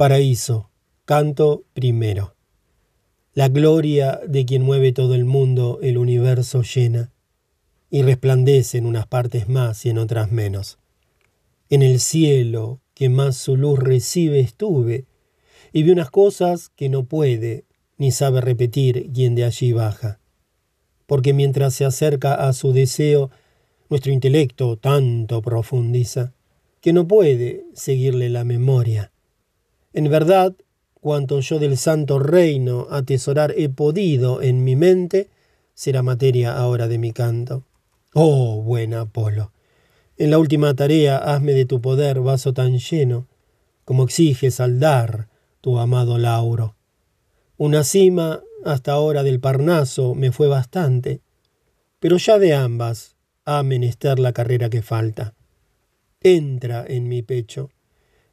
Paraíso, canto primero. La gloria de quien mueve todo el mundo, el universo llena, y resplandece en unas partes más y en otras menos. En el cielo, que más su luz recibe, estuve, y vi unas cosas que no puede ni sabe repetir quien de allí baja. Porque mientras se acerca a su deseo, nuestro intelecto tanto profundiza, que no puede seguirle la memoria en verdad, cuanto yo del santo reino atesorar he podido en mi mente, será materia ahora de mi canto. Oh, buen Apolo, en la última tarea hazme de tu poder vaso tan lleno, como exiges al dar tu amado Lauro. Una cima hasta ahora del Parnaso me fue bastante, pero ya de ambas ha menester la carrera que falta. Entra en mi pecho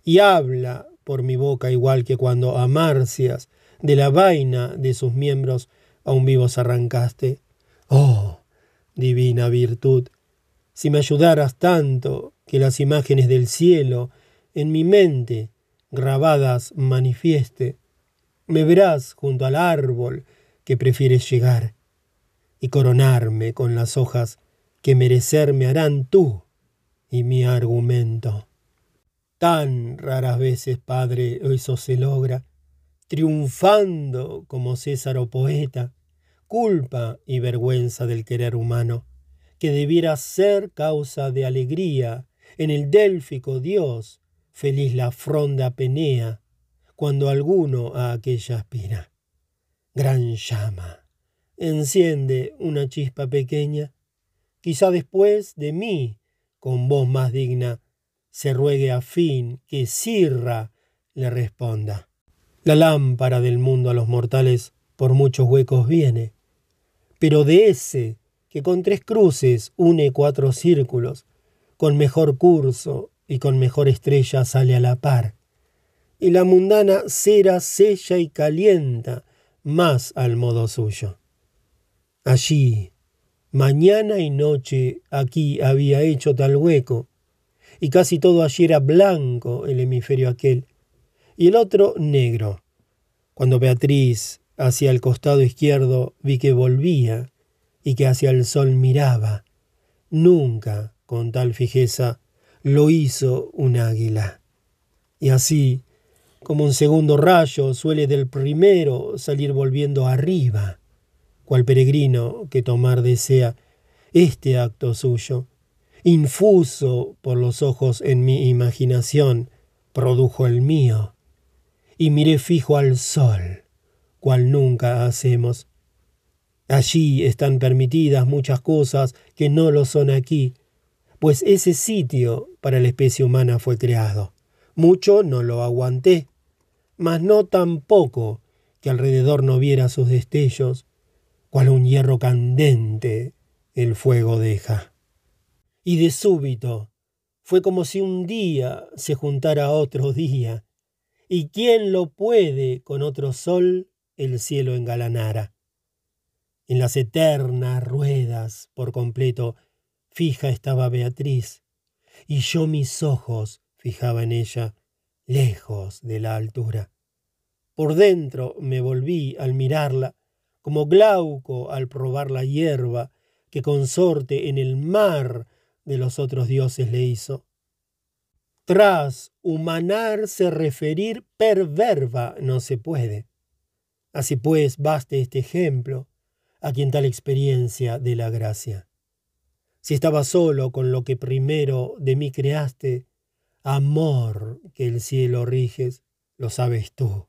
y habla por mi boca igual que cuando a Marcias de la vaina de sus miembros aún vivos arrancaste. Oh, divina virtud, si me ayudaras tanto que las imágenes del cielo en mi mente grabadas manifieste, me verás junto al árbol que prefieres llegar y coronarme con las hojas que merecer me harán tú y mi argumento. Tan raras veces, Padre, eso se logra, triunfando como César o poeta, culpa y vergüenza del querer humano, que debiera ser causa de alegría en el délfico Dios, feliz la fronda penea, cuando alguno a aquella aspira. Gran llama, enciende una chispa pequeña, quizá después de mí, con voz más digna, se ruegue a fin que Sirra le responda. La lámpara del mundo a los mortales por muchos huecos viene, pero de ese que con tres cruces une cuatro círculos, con mejor curso y con mejor estrella sale a la par, y la mundana cera sella y calienta más al modo suyo. Allí, mañana y noche, aquí había hecho tal hueco, y casi todo allí era blanco el hemisferio aquel, y el otro negro. Cuando Beatriz hacia el costado izquierdo vi que volvía y que hacia el sol miraba, nunca con tal fijeza lo hizo un águila. Y así, como un segundo rayo suele del primero salir volviendo arriba, cual peregrino que tomar desea este acto suyo, infuso por los ojos en mi imaginación, produjo el mío, y miré fijo al sol, cual nunca hacemos. Allí están permitidas muchas cosas que no lo son aquí, pues ese sitio para la especie humana fue creado. Mucho no lo aguanté, mas no tampoco que alrededor no viera sus destellos, cual un hierro candente el fuego deja y de súbito fue como si un día se juntara otro día, y quién lo puede con otro sol el cielo engalanara. En las eternas ruedas por completo fija estaba Beatriz, y yo mis ojos fijaba en ella, lejos de la altura. Por dentro me volví al mirarla, como Glauco al probar la hierba que consorte en el mar de los otros dioses le hizo. Tras humanarse referir per verba no se puede. Así pues, baste este ejemplo a quien tal experiencia de la gracia. Si estaba solo con lo que primero de mí creaste, amor que el cielo riges, lo sabes tú,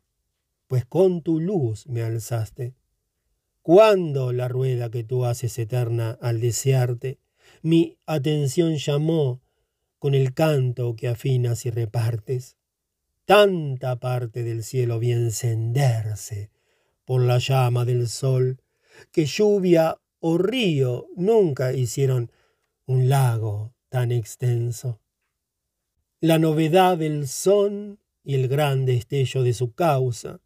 pues con tu luz me alzaste. ¿Cuándo la rueda que tú haces eterna al desearte mi atención llamó con el canto que afinas y repartes. Tanta parte del cielo vi encenderse por la llama del sol, que lluvia o río nunca hicieron un lago tan extenso. La novedad del son y el gran destello de su causa,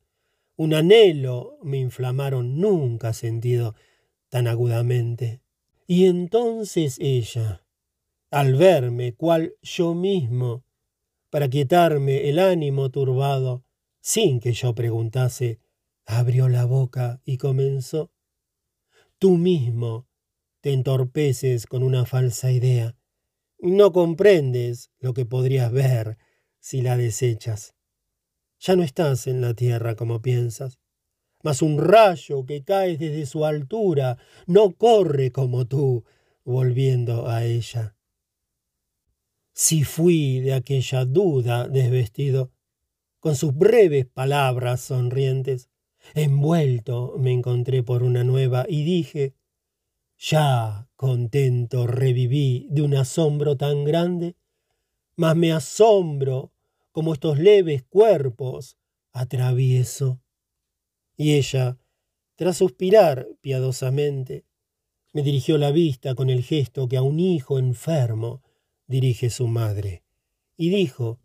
un anhelo me inflamaron nunca sentido tan agudamente. Y entonces ella, al verme cual yo mismo, para quietarme el ánimo turbado, sin que yo preguntase, abrió la boca y comenzó. Tú mismo te entorpeces con una falsa idea. No comprendes lo que podrías ver si la desechas. Ya no estás en la tierra como piensas, mas un rayo que cae desde su altura no corre como tú, volviendo a ella. Si fui de aquella duda desvestido, con sus breves palabras sonrientes, envuelto me encontré por una nueva y dije, ya contento reviví de un asombro tan grande, mas me asombro como estos leves cuerpos atravieso. Y ella, tras suspirar piadosamente, me dirigió la vista con el gesto que a un hijo enfermo dirige su madre, y dijo,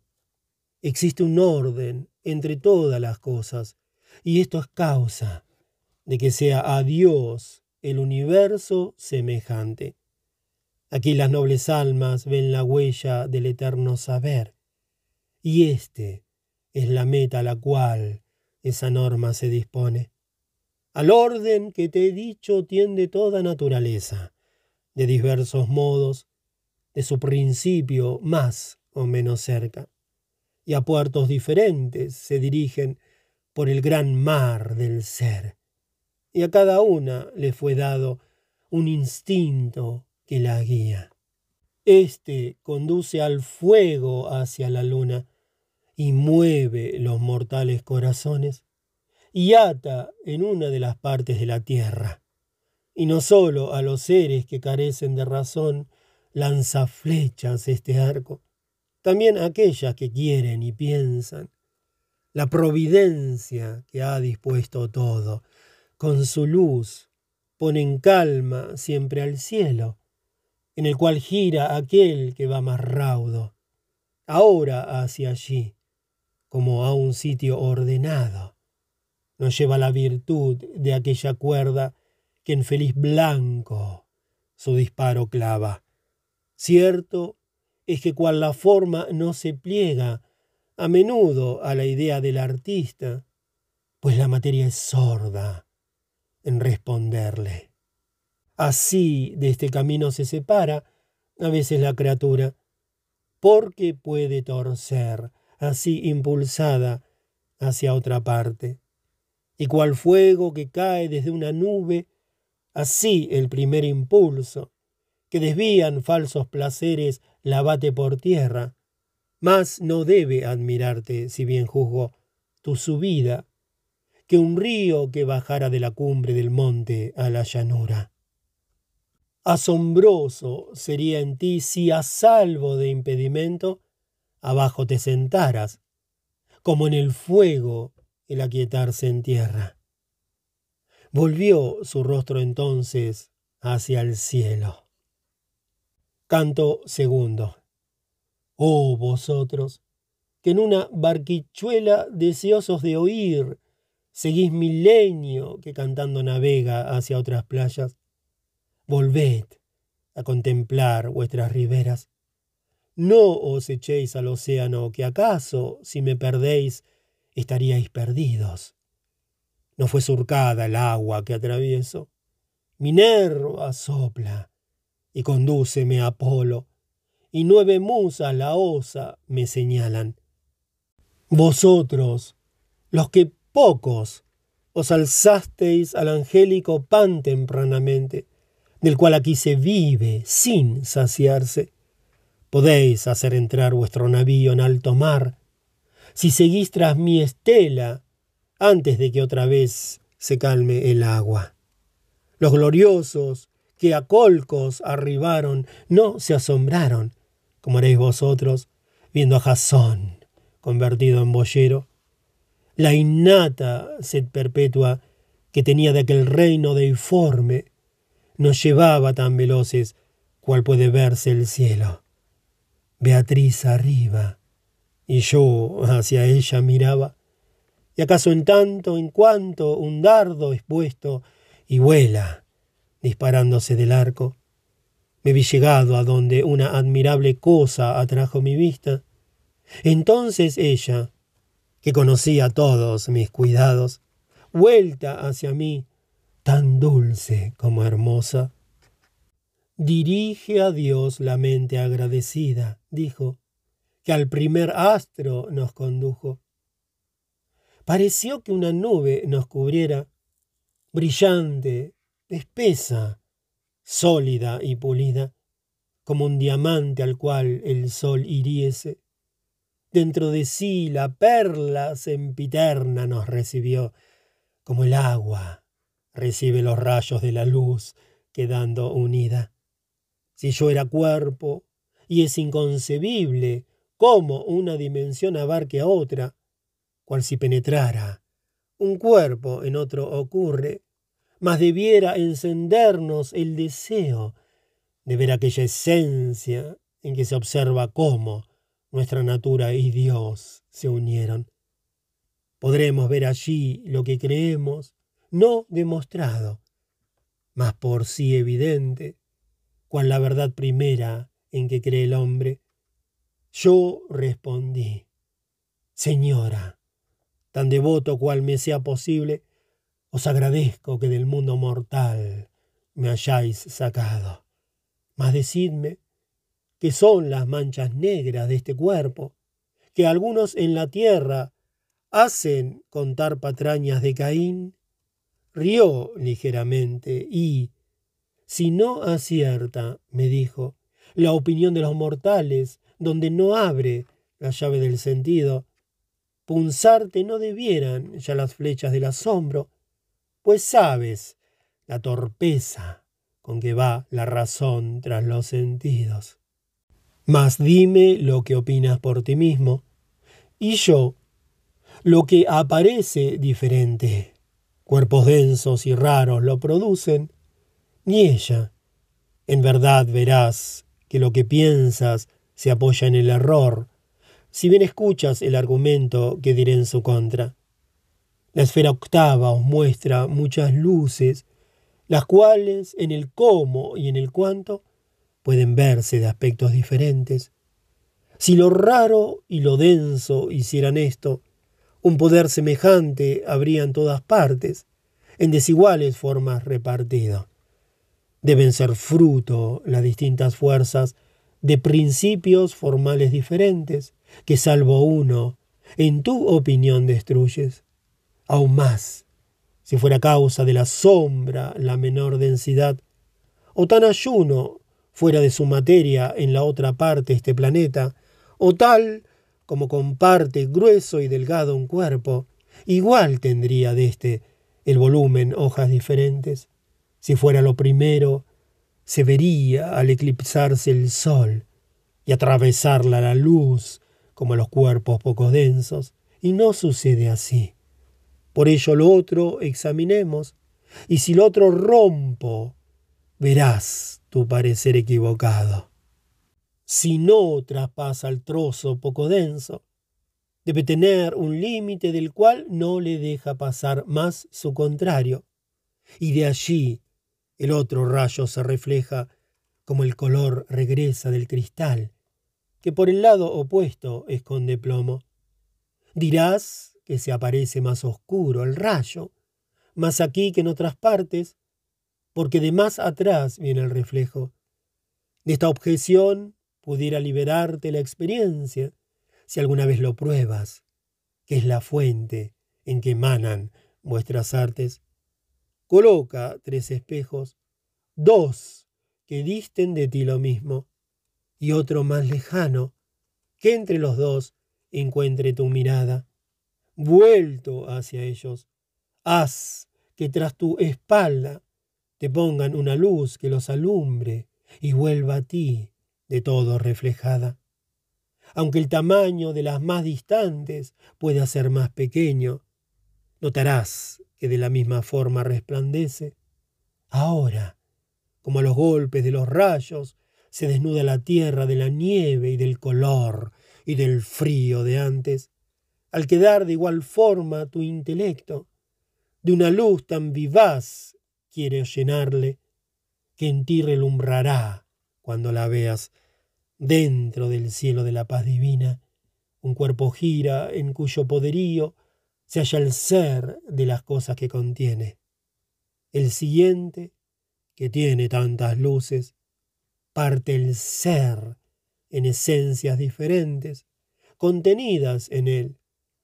existe un orden entre todas las cosas, y esto es causa de que sea a Dios el universo semejante. Aquí las nobles almas ven la huella del eterno saber, y éste es la meta a la cual esa norma se dispone. Al orden que te he dicho tiende toda naturaleza, de diversos modos, de su principio más o menos cerca, y a puertos diferentes se dirigen por el gran mar del ser, y a cada una le fue dado un instinto que la guía. Este conduce al fuego hacia la luna y mueve los mortales corazones y ata en una de las partes de la tierra. Y no sólo a los seres que carecen de razón lanza flechas este arco, también a aquellas que quieren y piensan. La providencia que ha dispuesto todo, con su luz, pone en calma siempre al cielo, en el cual gira aquel que va más raudo, ahora hacia allí, como a un sitio ordenado nos lleva la virtud de aquella cuerda que en feliz blanco su disparo clava. Cierto es que cual la forma no se pliega a menudo a la idea del artista, pues la materia es sorda en responderle. Así de este camino se separa a veces la criatura, porque puede torcer, así impulsada hacia otra parte y cual fuego que cae desde una nube, así el primer impulso, que desvían falsos placeres, la bate por tierra, mas no debe admirarte, si bien juzgo, tu subida, que un río que bajara de la cumbre del monte a la llanura. Asombroso sería en ti si a salvo de impedimento abajo te sentaras, como en el fuego el aquietarse en tierra. Volvió su rostro entonces hacia el cielo. Canto segundo. Oh vosotros, que en una barquichuela deseosos de oír, seguís milenio que cantando navega hacia otras playas, volved a contemplar vuestras riberas. No os echéis al océano, que acaso, si me perdéis, estaríais perdidos. No fue surcada el agua que atravieso. Minerva sopla y condúceme a Apolo, y nueve musas la osa me señalan. Vosotros, los que pocos os alzasteis al angélico pan tempranamente, del cual aquí se vive sin saciarse, podéis hacer entrar vuestro navío en alto mar si seguís tras mi estela antes de que otra vez se calme el agua. Los gloriosos que a colcos arribaron no se asombraron, como haréis vosotros, viendo a Jasón convertido en boyero. La innata sed perpetua que tenía de aquel reino deiforme nos llevaba tan veloces cual puede verse el cielo. Beatriz arriba, y yo hacia ella miraba. ¿Y acaso en tanto en cuanto un dardo es puesto y vuela, disparándose del arco? Me vi llegado a donde una admirable cosa atrajo mi vista. Entonces ella, que conocía todos mis cuidados, vuelta hacia mí, tan dulce como hermosa. Dirige a Dios la mente agradecida, dijo, que al primer astro nos condujo. Pareció que una nube nos cubriera, brillante, espesa, sólida y pulida, como un diamante al cual el sol hiriese. Dentro de sí la perla sempiterna nos recibió, como el agua recibe los rayos de la luz, quedando unida. Si yo era cuerpo, y es inconcebible cómo una dimensión abarque a otra, cual si penetrara un cuerpo en otro ocurre, mas debiera encendernos el deseo de ver aquella esencia en que se observa cómo nuestra natura y Dios se unieron. Podremos ver allí lo que creemos, no demostrado, mas por sí evidente, cual la verdad primera en que cree el hombre. Yo respondí, Señora, tan devoto cual me sea posible, os agradezco que del mundo mortal me hayáis sacado. Mas decidme, ¿qué son las manchas negras de este cuerpo? Que algunos en la tierra hacen contar patrañas de Caín. Rió ligeramente y, si no acierta, me dijo, la opinión de los mortales, donde no abre la llave del sentido, punzarte no debieran ya las flechas del asombro, pues sabes la torpeza con que va la razón tras los sentidos. Mas dime lo que opinas por ti mismo, y yo lo que aparece diferente. Cuerpos densos y raros lo producen, ni ella. En verdad verás que lo que piensas se apoya en el error, si bien escuchas el argumento que diré en su contra. La esfera octava os muestra muchas luces, las cuales en el cómo y en el cuánto pueden verse de aspectos diferentes. Si lo raro y lo denso hicieran esto, un poder semejante habría en todas partes, en desiguales formas repartido deben ser fruto las distintas fuerzas de principios formales diferentes, que salvo uno, en tu opinión destruyes. Aún más, si fuera causa de la sombra la menor densidad, o tan ayuno fuera de su materia en la otra parte este planeta, o tal como comparte grueso y delgado un cuerpo, igual tendría de éste el volumen hojas diferentes. Si fuera lo primero, se vería al eclipsarse el sol y atravesarla la luz como los cuerpos poco densos, y no sucede así. Por ello lo otro examinemos, y si lo otro rompo, verás tu parecer equivocado. Si no traspasa el trozo poco denso, debe tener un límite del cual no le deja pasar más su contrario, y de allí el otro rayo se refleja como el color regresa del cristal, que por el lado opuesto esconde plomo. Dirás que se aparece más oscuro el rayo, más aquí que en otras partes, porque de más atrás viene el reflejo. De esta objeción pudiera liberarte la experiencia, si alguna vez lo pruebas, que es la fuente en que emanan vuestras artes. Coloca tres espejos, dos que disten de ti lo mismo, y otro más lejano, que entre los dos encuentre tu mirada. Vuelto hacia ellos, haz que tras tu espalda te pongan una luz que los alumbre y vuelva a ti de todo reflejada. Aunque el tamaño de las más distantes pueda ser más pequeño, notarás que de la misma forma resplandece. Ahora, como a los golpes de los rayos, se desnuda la tierra de la nieve y del color y del frío de antes, al quedar de igual forma tu intelecto, de una luz tan vivaz quiere llenarle, que en ti relumbrará cuando la veas dentro del cielo de la paz divina, un cuerpo gira en cuyo poderío se halla el ser de las cosas que contiene. El siguiente, que tiene tantas luces, parte el ser en esencias diferentes, contenidas en él,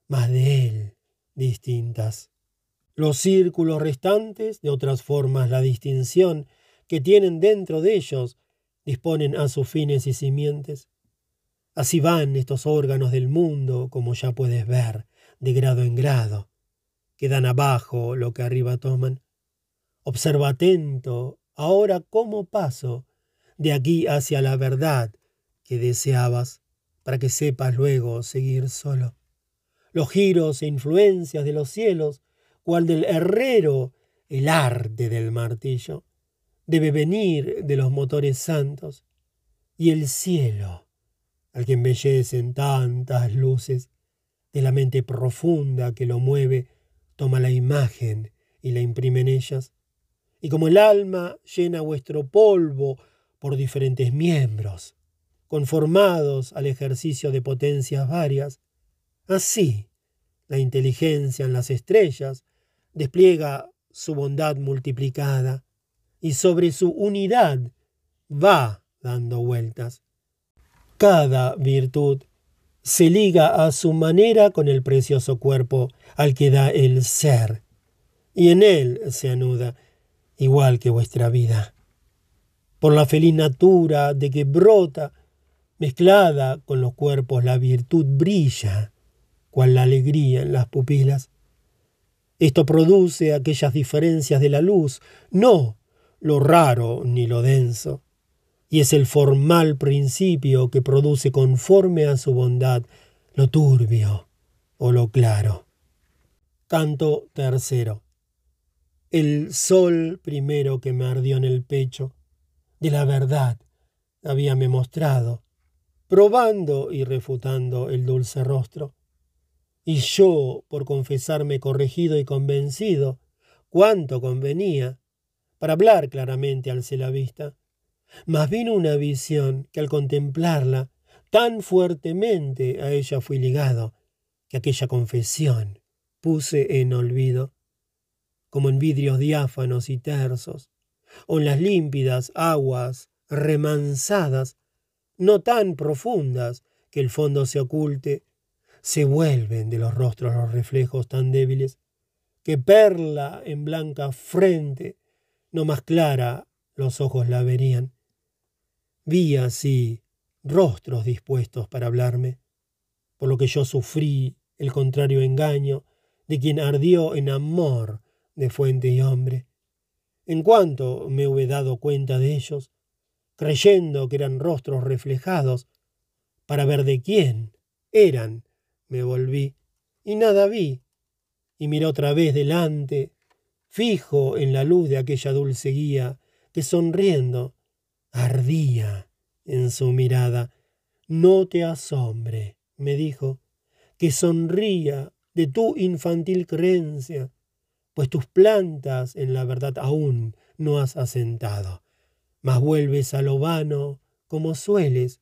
mas de él distintas. Los círculos restantes, de otras formas la distinción que tienen dentro de ellos, disponen a sus fines y simientes. Así van estos órganos del mundo, como ya puedes ver, de grado en grado. Quedan abajo lo que arriba toman. Observa atento ahora cómo paso de aquí hacia la verdad que deseabas, para que sepas luego seguir solo. Los giros e influencias de los cielos, cual del herrero el arte del martillo, debe venir de los motores santos, y el cielo, al que embellecen tantas luces, de la mente profunda que lo mueve, toma la imagen y la imprime en ellas. Y como el alma llena vuestro polvo por diferentes miembros, conformados al ejercicio de potencias varias, así la inteligencia en las estrellas despliega su bondad multiplicada y sobre su unidad va dando vueltas. Cada virtud se liga a su manera con el precioso cuerpo al que da el ser, y en él se anuda, igual que vuestra vida. Por la feliz natura de que brota, mezclada con los cuerpos, la virtud brilla, cual la alegría en las pupilas. Esto produce aquellas diferencias de la luz, no lo raro ni lo denso y es el formal principio que produce conforme a su bondad lo turbio o lo claro. Canto tercero. El sol primero que me ardió en el pecho, de la verdad habíame mostrado, probando y refutando el dulce rostro. Y yo, por confesarme corregido y convencido, cuánto convenía, para hablar claramente alcé la vista, mas vino una visión que al contemplarla tan fuertemente a ella fui ligado, que aquella confesión puse en olvido, como en vidrios diáfanos y tersos, o en las límpidas aguas remansadas, no tan profundas que el fondo se oculte, se vuelven de los rostros los reflejos tan débiles, que perla en blanca frente, no más clara los ojos la verían. Vi así rostros dispuestos para hablarme, por lo que yo sufrí el contrario engaño de quien ardió en amor de fuente y hombre. En cuanto me hube dado cuenta de ellos, creyendo que eran rostros reflejados, para ver de quién eran, me volví, y nada vi, y miré otra vez delante, fijo en la luz de aquella dulce guía, que sonriendo ardía en su mirada. No te asombre, me dijo, que sonría de tu infantil creencia, pues tus plantas en la verdad aún no has asentado, mas vuelves a lo vano como sueles.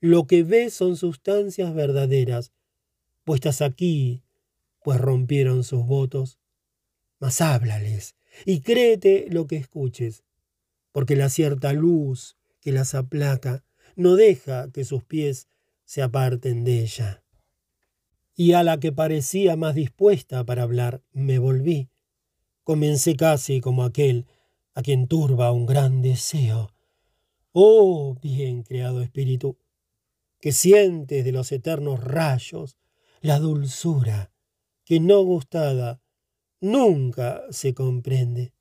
Lo que ves son sustancias verdaderas, puestas aquí, pues rompieron sus votos. Mas háblales y créete lo que escuches, porque la cierta luz que las aplaca no deja que sus pies se aparten de ella. Y a la que parecía más dispuesta para hablar, me volví. Comencé casi como aquel a quien turba un gran deseo. Oh, bien creado espíritu, que sientes de los eternos rayos la dulzura que no gustada nunca se comprende.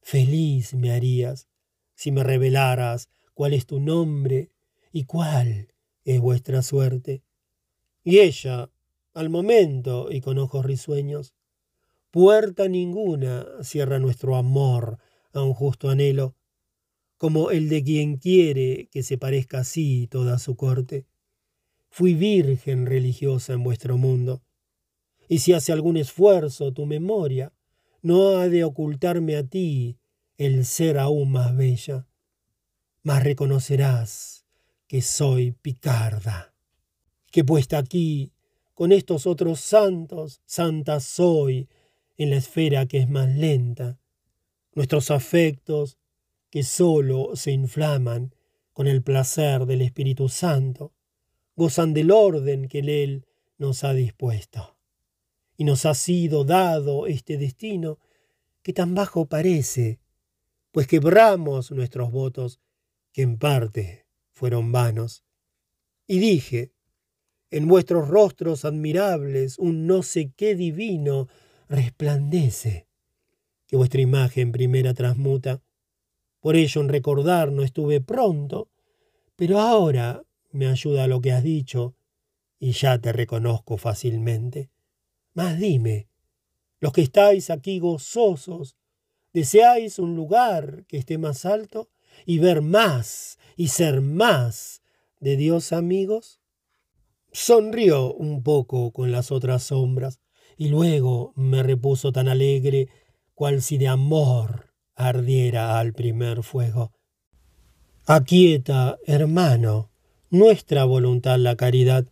Feliz me harías si me revelaras cuál es tu nombre y cuál es vuestra suerte. Y ella, al momento y con ojos risueños, puerta ninguna cierra nuestro amor a un justo anhelo, como el de quien quiere que se parezca así toda su corte. Fui virgen religiosa en vuestro mundo, y si hace algún esfuerzo tu memoria, no ha de ocultarme a ti el ser aún más bella, mas reconocerás que soy picarda. que puesta aquí, con estos otros santos, santa soy, en la esfera que es más lenta. Nuestros afectos, que sólo se inflaman con el placer del Espíritu Santo, gozan del orden que Él nos ha dispuesto. Y nos ha sido dado este destino que tan bajo parece, pues quebramos nuestros votos, que en parte fueron vanos. Y dije, en vuestros rostros admirables un no sé qué divino resplandece, que vuestra imagen primera transmuta. Por ello en recordar no estuve pronto, pero ahora me ayuda lo que has dicho, y ya te reconozco fácilmente. Mas dime, los que estáis aquí gozosos, ¿deseáis un lugar que esté más alto y ver más y ser más de Dios amigos? Sonrió un poco con las otras sombras y luego me repuso tan alegre cual si de amor ardiera al primer fuego. Aquieta, hermano, nuestra voluntad la caridad,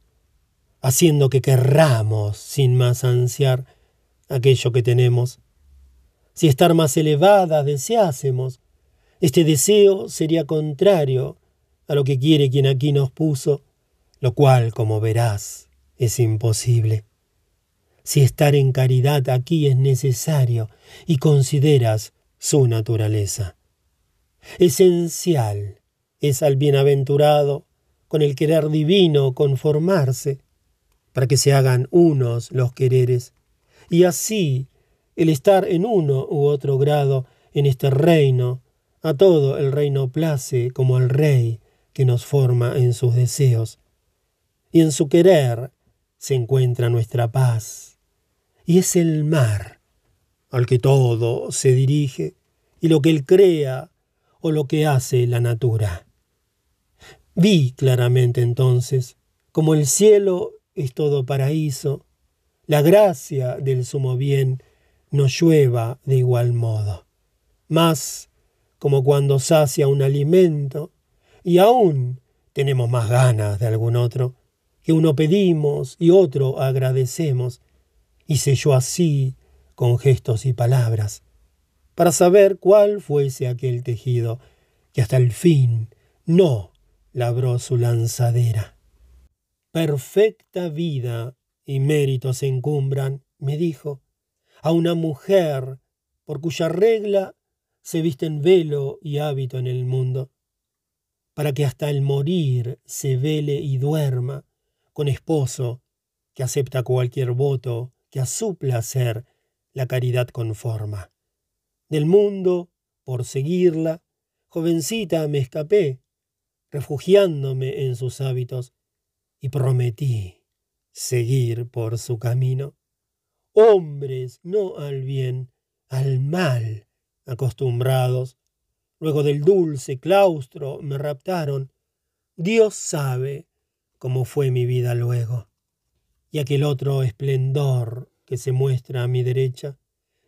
haciendo que querramos sin más ansiar aquello que tenemos. Si estar más elevada deseásemos, este deseo sería contrario a lo que quiere quien aquí nos puso, lo cual, como verás, es imposible. Si estar en caridad aquí es necesario y consideras su naturaleza. Esencial es al bienaventurado con el querer divino conformarse, para que se hagan unos los quereres, y así el estar en uno u otro grado en este reino, a todo el reino place como al rey que nos forma en sus deseos, y en su querer se encuentra nuestra paz, y es el mar al que todo se dirige, y lo que él crea o lo que hace la natura. Vi claramente entonces como el cielo es todo paraíso, la gracia del sumo bien nos llueva de igual modo. Más como cuando sacia un alimento y aún tenemos más ganas de algún otro, que uno pedimos y otro agradecemos, y selló así con gestos y palabras, para saber cuál fuese aquel tejido que hasta el fin no labró su lanzadera. Perfecta vida y méritos encumbran, me dijo, a una mujer por cuya regla se visten velo y hábito en el mundo, para que hasta el morir se vele y duerma con esposo que acepta cualquier voto que a su placer la caridad conforma. Del mundo, por seguirla, jovencita me escapé, refugiándome en sus hábitos, y prometí seguir por su camino. Hombres no al bien, al mal acostumbrados, luego del dulce claustro me raptaron. Dios sabe como fue mi vida luego. Y aquel otro esplendor que se muestra a mi derecha,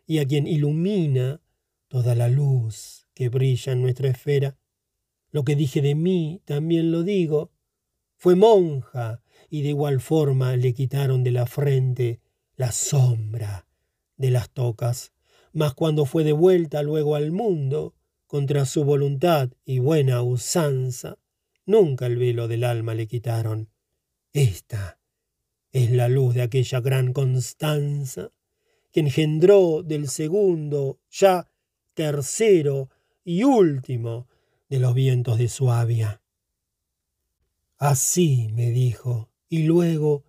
y a quien ilumina toda la luz que brilla en nuestra esfera. Lo que dije de mí también lo digo. Fue monja, y de igual forma le quitaron de la frente la sombra de las tocas. Mas cuando fue de vuelta luego al mundo, contra su voluntad y buena usanza, Nunca el velo del alma le quitaron. Esta es la luz de aquella gran Constanza que engendró del segundo, ya tercero y último de los vientos de Suabia. Así me dijo, y luego,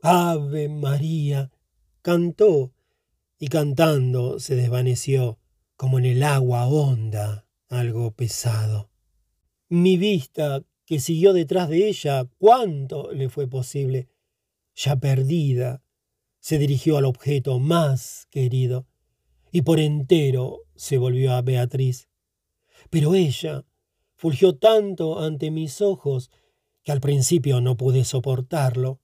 Ave María, cantó, y cantando se desvaneció como en el agua honda algo pesado. Mi vista, que siguió detrás de ella cuanto le fue posible, ya perdida, se dirigió al objeto más querido y por entero se volvió a Beatriz. Pero ella fulgió tanto ante mis ojos que al principio no pude soportarlo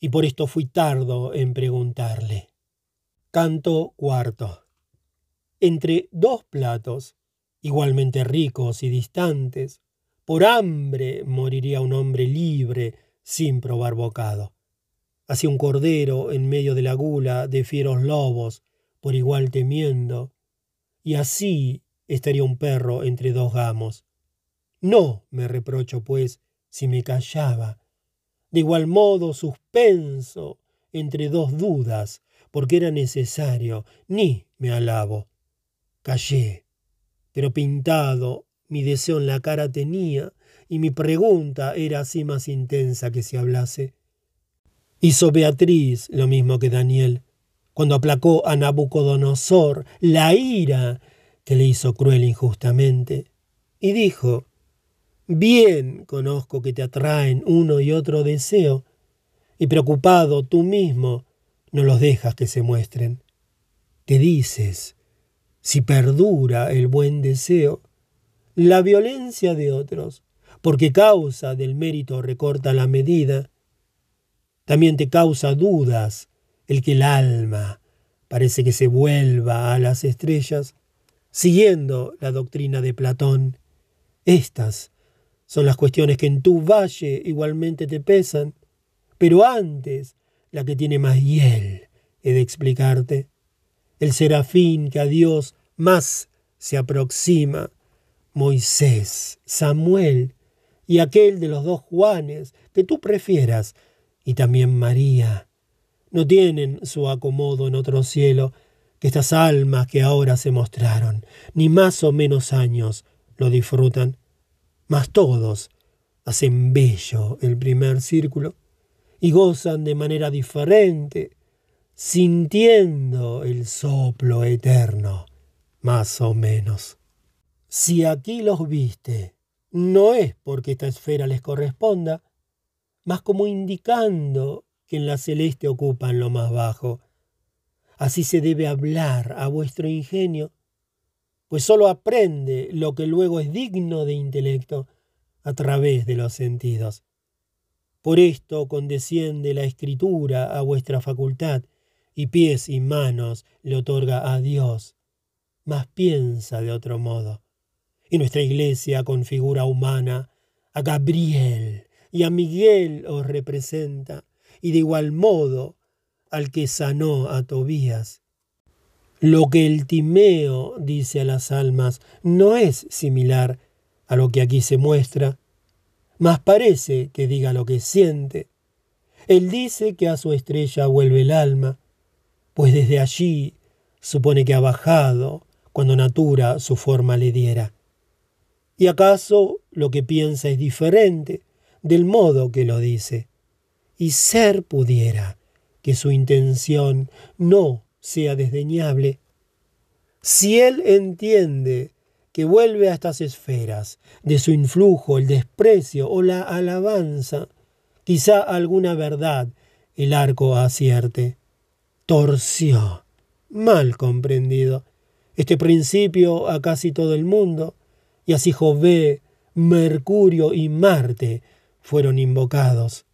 y por esto fui tardo en preguntarle. Canto cuarto. Entre dos platos, igualmente ricos y distantes, por hambre moriría un hombre libre sin probar bocado. Hacia un cordero en medio de la gula de fieros lobos, por igual temiendo, y así estaría un perro entre dos gamos. No me reprocho, pues, si me callaba. De igual modo, suspenso entre dos dudas, porque era necesario, ni me alabo. Callé, pero pintado mi deseo en la cara tenía, y mi pregunta era así más intensa que si hablase. Hizo Beatriz lo mismo que Daniel, cuando aplacó a Nabucodonosor la ira que le hizo cruel injustamente, y dijo, Bien conozco que te atraen uno y otro deseo, y preocupado tú mismo no los dejas que se muestren. ¿Qué dices? Si perdura el buen deseo, la violencia de otros, porque causa del mérito recorta la medida, también te causa dudas el que el alma parece que se vuelva a las estrellas, siguiendo la doctrina de Platón. Estas son las cuestiones que en tu valle igualmente te pesan, pero antes la que tiene más hiel he de explicarte. El serafín que a Dios más se aproxima, Moisés, Samuel y aquel de los dos Juanes que tú prefieras, y también María, no tienen su acomodo en otro cielo que estas almas que ahora se mostraron, ni más o menos años lo disfrutan, mas todos hacen bello el primer círculo y gozan de manera diferente, sintiendo el soplo eterno, más o menos. Si aquí los viste, no es porque esta esfera les corresponda, mas como indicando que en la celeste ocupan lo más bajo. Así se debe hablar a vuestro ingenio, pues sólo aprende lo que luego es digno de intelecto a través de los sentidos. Por esto condesciende la escritura a vuestra facultad, y pies y manos le otorga a Dios, mas piensa de otro modo y nuestra iglesia con figura humana a Gabriel y a Miguel os representa, y de igual modo al que sanó a Tobías. Lo que el Timeo dice a las almas no es similar a lo que aquí se muestra, mas parece que diga lo que siente. Él dice que a su estrella vuelve el alma, pues desde allí supone que ha bajado cuando Natura su forma le diera. ¿Y acaso lo que piensa es diferente del modo que lo dice? Y ser pudiera que su intención no sea desdeñable. Si él entiende que vuelve a estas esferas, de su influjo el desprecio o la alabanza, quizá alguna verdad el arco acierte. Torció, mal comprendido, este principio a casi todo el mundo, y así Jové, Mercurio y Marte fueron invocados.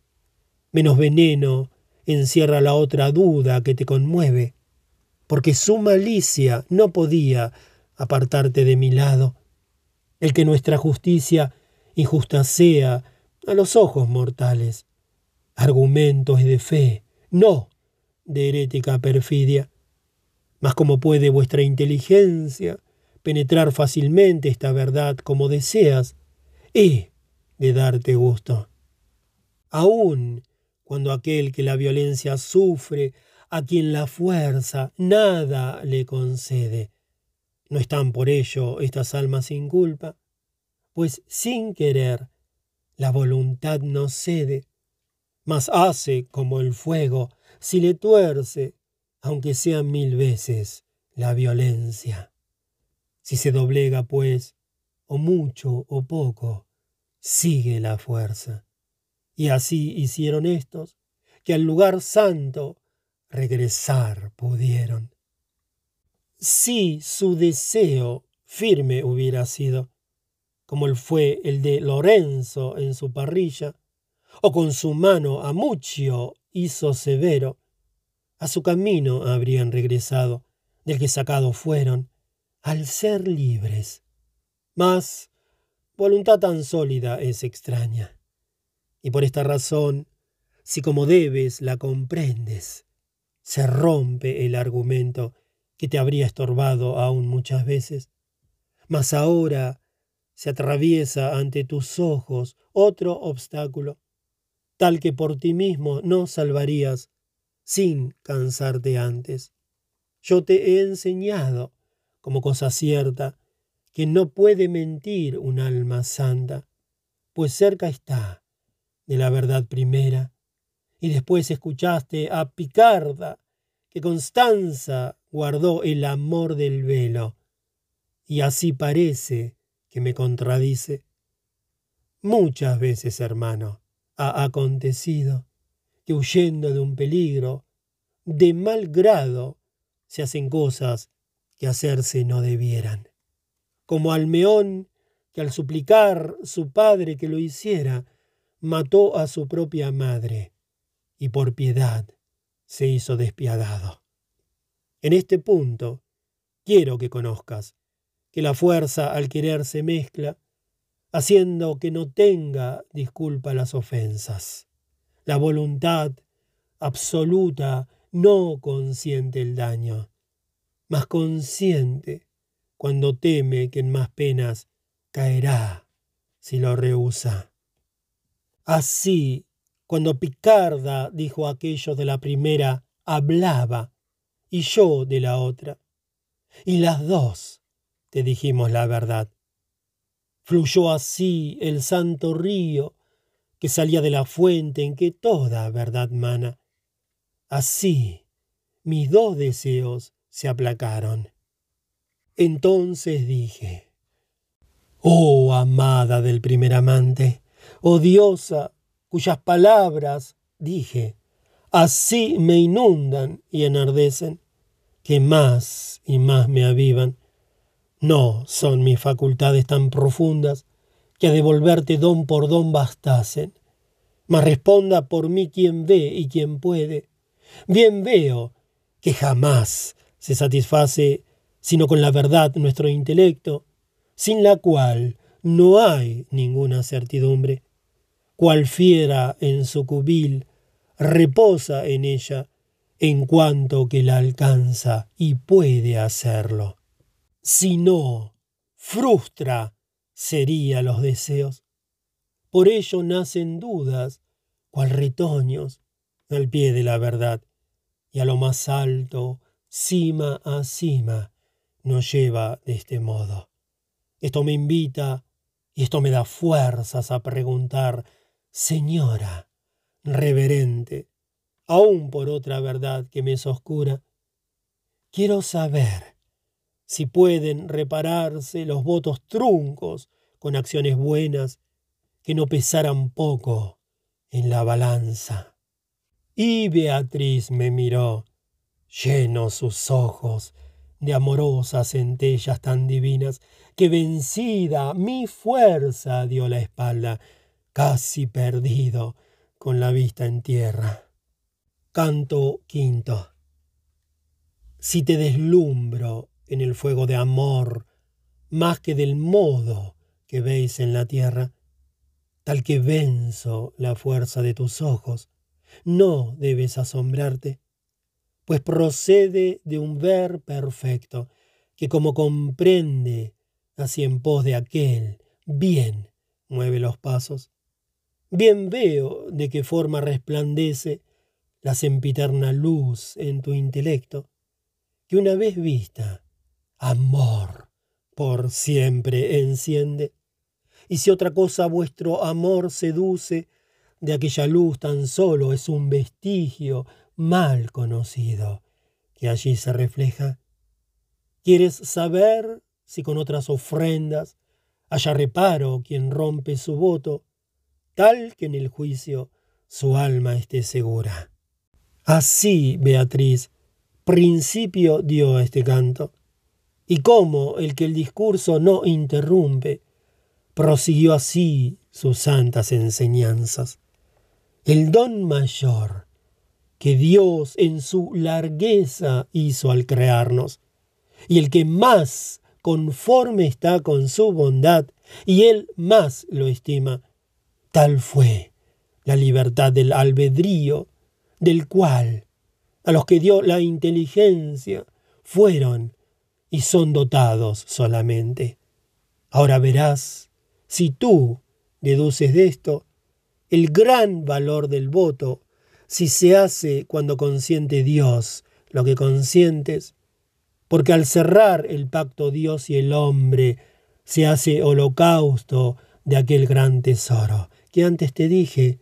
Menos veneno encierra la otra duda que te conmueve, porque su malicia no podía apartarte de mi lado. El que nuestra justicia injusta sea a los ojos mortales. Argumentos de fe, no de herética perfidia. Mas como puede vuestra inteligencia penetrar fácilmente esta verdad como deseas, he de darte gusto. Aun cuando aquel que la violencia sufre, a quien la fuerza nada le concede, no están por ello estas almas sin culpa, pues sin querer la voluntad no cede, mas hace como el fuego si le tuerce, aunque sea mil veces la violencia. Si se doblega, pues, o mucho o poco, sigue la fuerza. Y así hicieron estos, que al lugar santo regresar pudieron. Si su deseo firme hubiera sido, como fue el de Lorenzo en su parrilla, o con su mano a Muccio hizo severo, a su camino habrían regresado, del que sacados fueron, al ser libres. Mas voluntad tan sólida es extraña. Y por esta razón, si como debes la comprendes, se rompe el argumento que te habría estorbado aún muchas veces, mas ahora se atraviesa ante tus ojos otro obstáculo, tal que por ti mismo no salvarías sin cansarte antes. Yo te he enseñado, como cosa cierta, que no puede mentir un alma santa, pues cerca está de la verdad primera, y después escuchaste a Picarda, que Constanza guardó el amor del velo, y así parece que me contradice. Muchas veces, hermano, ha acontecido que huyendo de un peligro, de mal grado, se hacen cosas que hacerse no debieran. Como Almeón, que al suplicar su padre que lo hiciera, mató a su propia madre, y por piedad se hizo despiadado. En este punto, quiero que conozcas que la fuerza al querer se mezcla, haciendo que no tenga disculpa las ofensas. La voluntad absoluta no consiente el daño, mas consciente cuando teme que en más penas caerá si lo rehúsa. Así, cuando Picarda dijo aquello de la primera, hablaba, y yo de la otra. Y las dos te dijimos la verdad. Fluyó así el santo río que salía de la fuente en que toda verdad mana. Así mis dos deseos se aplacaron. Entonces dije, Oh amada del primer amante, oh diosa cuyas palabras, dije, así me inundan y enardecen, que más y más me avivan. No son mis facultades tan profundas que a devolverte don por don bastasen. Mas responda por mí quien ve y quien puede. Bien veo que jamás se satisface sino con la verdad nuestro intelecto, sin la cual no hay ninguna certidumbre. Cual fiera en su cubil, reposa en ella en cuanto que la alcanza y puede hacerlo. Si no, frustra sería los deseos. Por ello nacen dudas, cual retoños, al pie de la verdad, y a lo más alto, cima a cima, nos lleva de este modo. Esto me invita y esto me da fuerzas a preguntar, Señora, reverente, aún por otra verdad que me es oscura, quiero saber si pueden repararse los votos truncos con acciones buenas que no pesaran poco en la balanza. Y Beatriz me miró, llenos sus ojos de amorosas centellas tan divinas, que vencida mi fuerza dio la espalda, casi perdido, con la vista en tierra. Canto quinto. Si te deslumbro en el fuego de amor, más que del modo que veis en la tierra, tal que venzo la fuerza de tus ojos, no debes asombrarte, pues procede de un ver perfecto, que como comprende, así en pos de aquel, bien mueve los pasos. Bien veo de qué forma resplandece la sempiterna luz en tu intelecto, que una vez vista, amor por siempre enciende. Y si otra cosa vuestro amor seduce, de aquella luz tan solo es un vestigio mal conocido que allí se refleja. ¿Quieres saber si con otras ofrendas haya reparo quien rompe su voto, tal que en el juicio su alma esté segura? Así, Beatriz, principio dio este canto, y como el que el discurso no interrumpe, prosiguió así sus santas enseñanzas. El don mayor que Dios en su largueza hizo al crearnos, y el que más conforme está con su bondad, y él más lo estima, tal fue la libertad del albedrío, del cual a los que dio la inteligencia fueron y son dotados solamente. Ahora verás, si tú deduces de esto, el gran valor del voto, si se hace cuando consiente Dios lo que consientes, porque al cerrar el pacto Dios y el hombre se hace holocausto de aquel gran tesoro que antes te dije,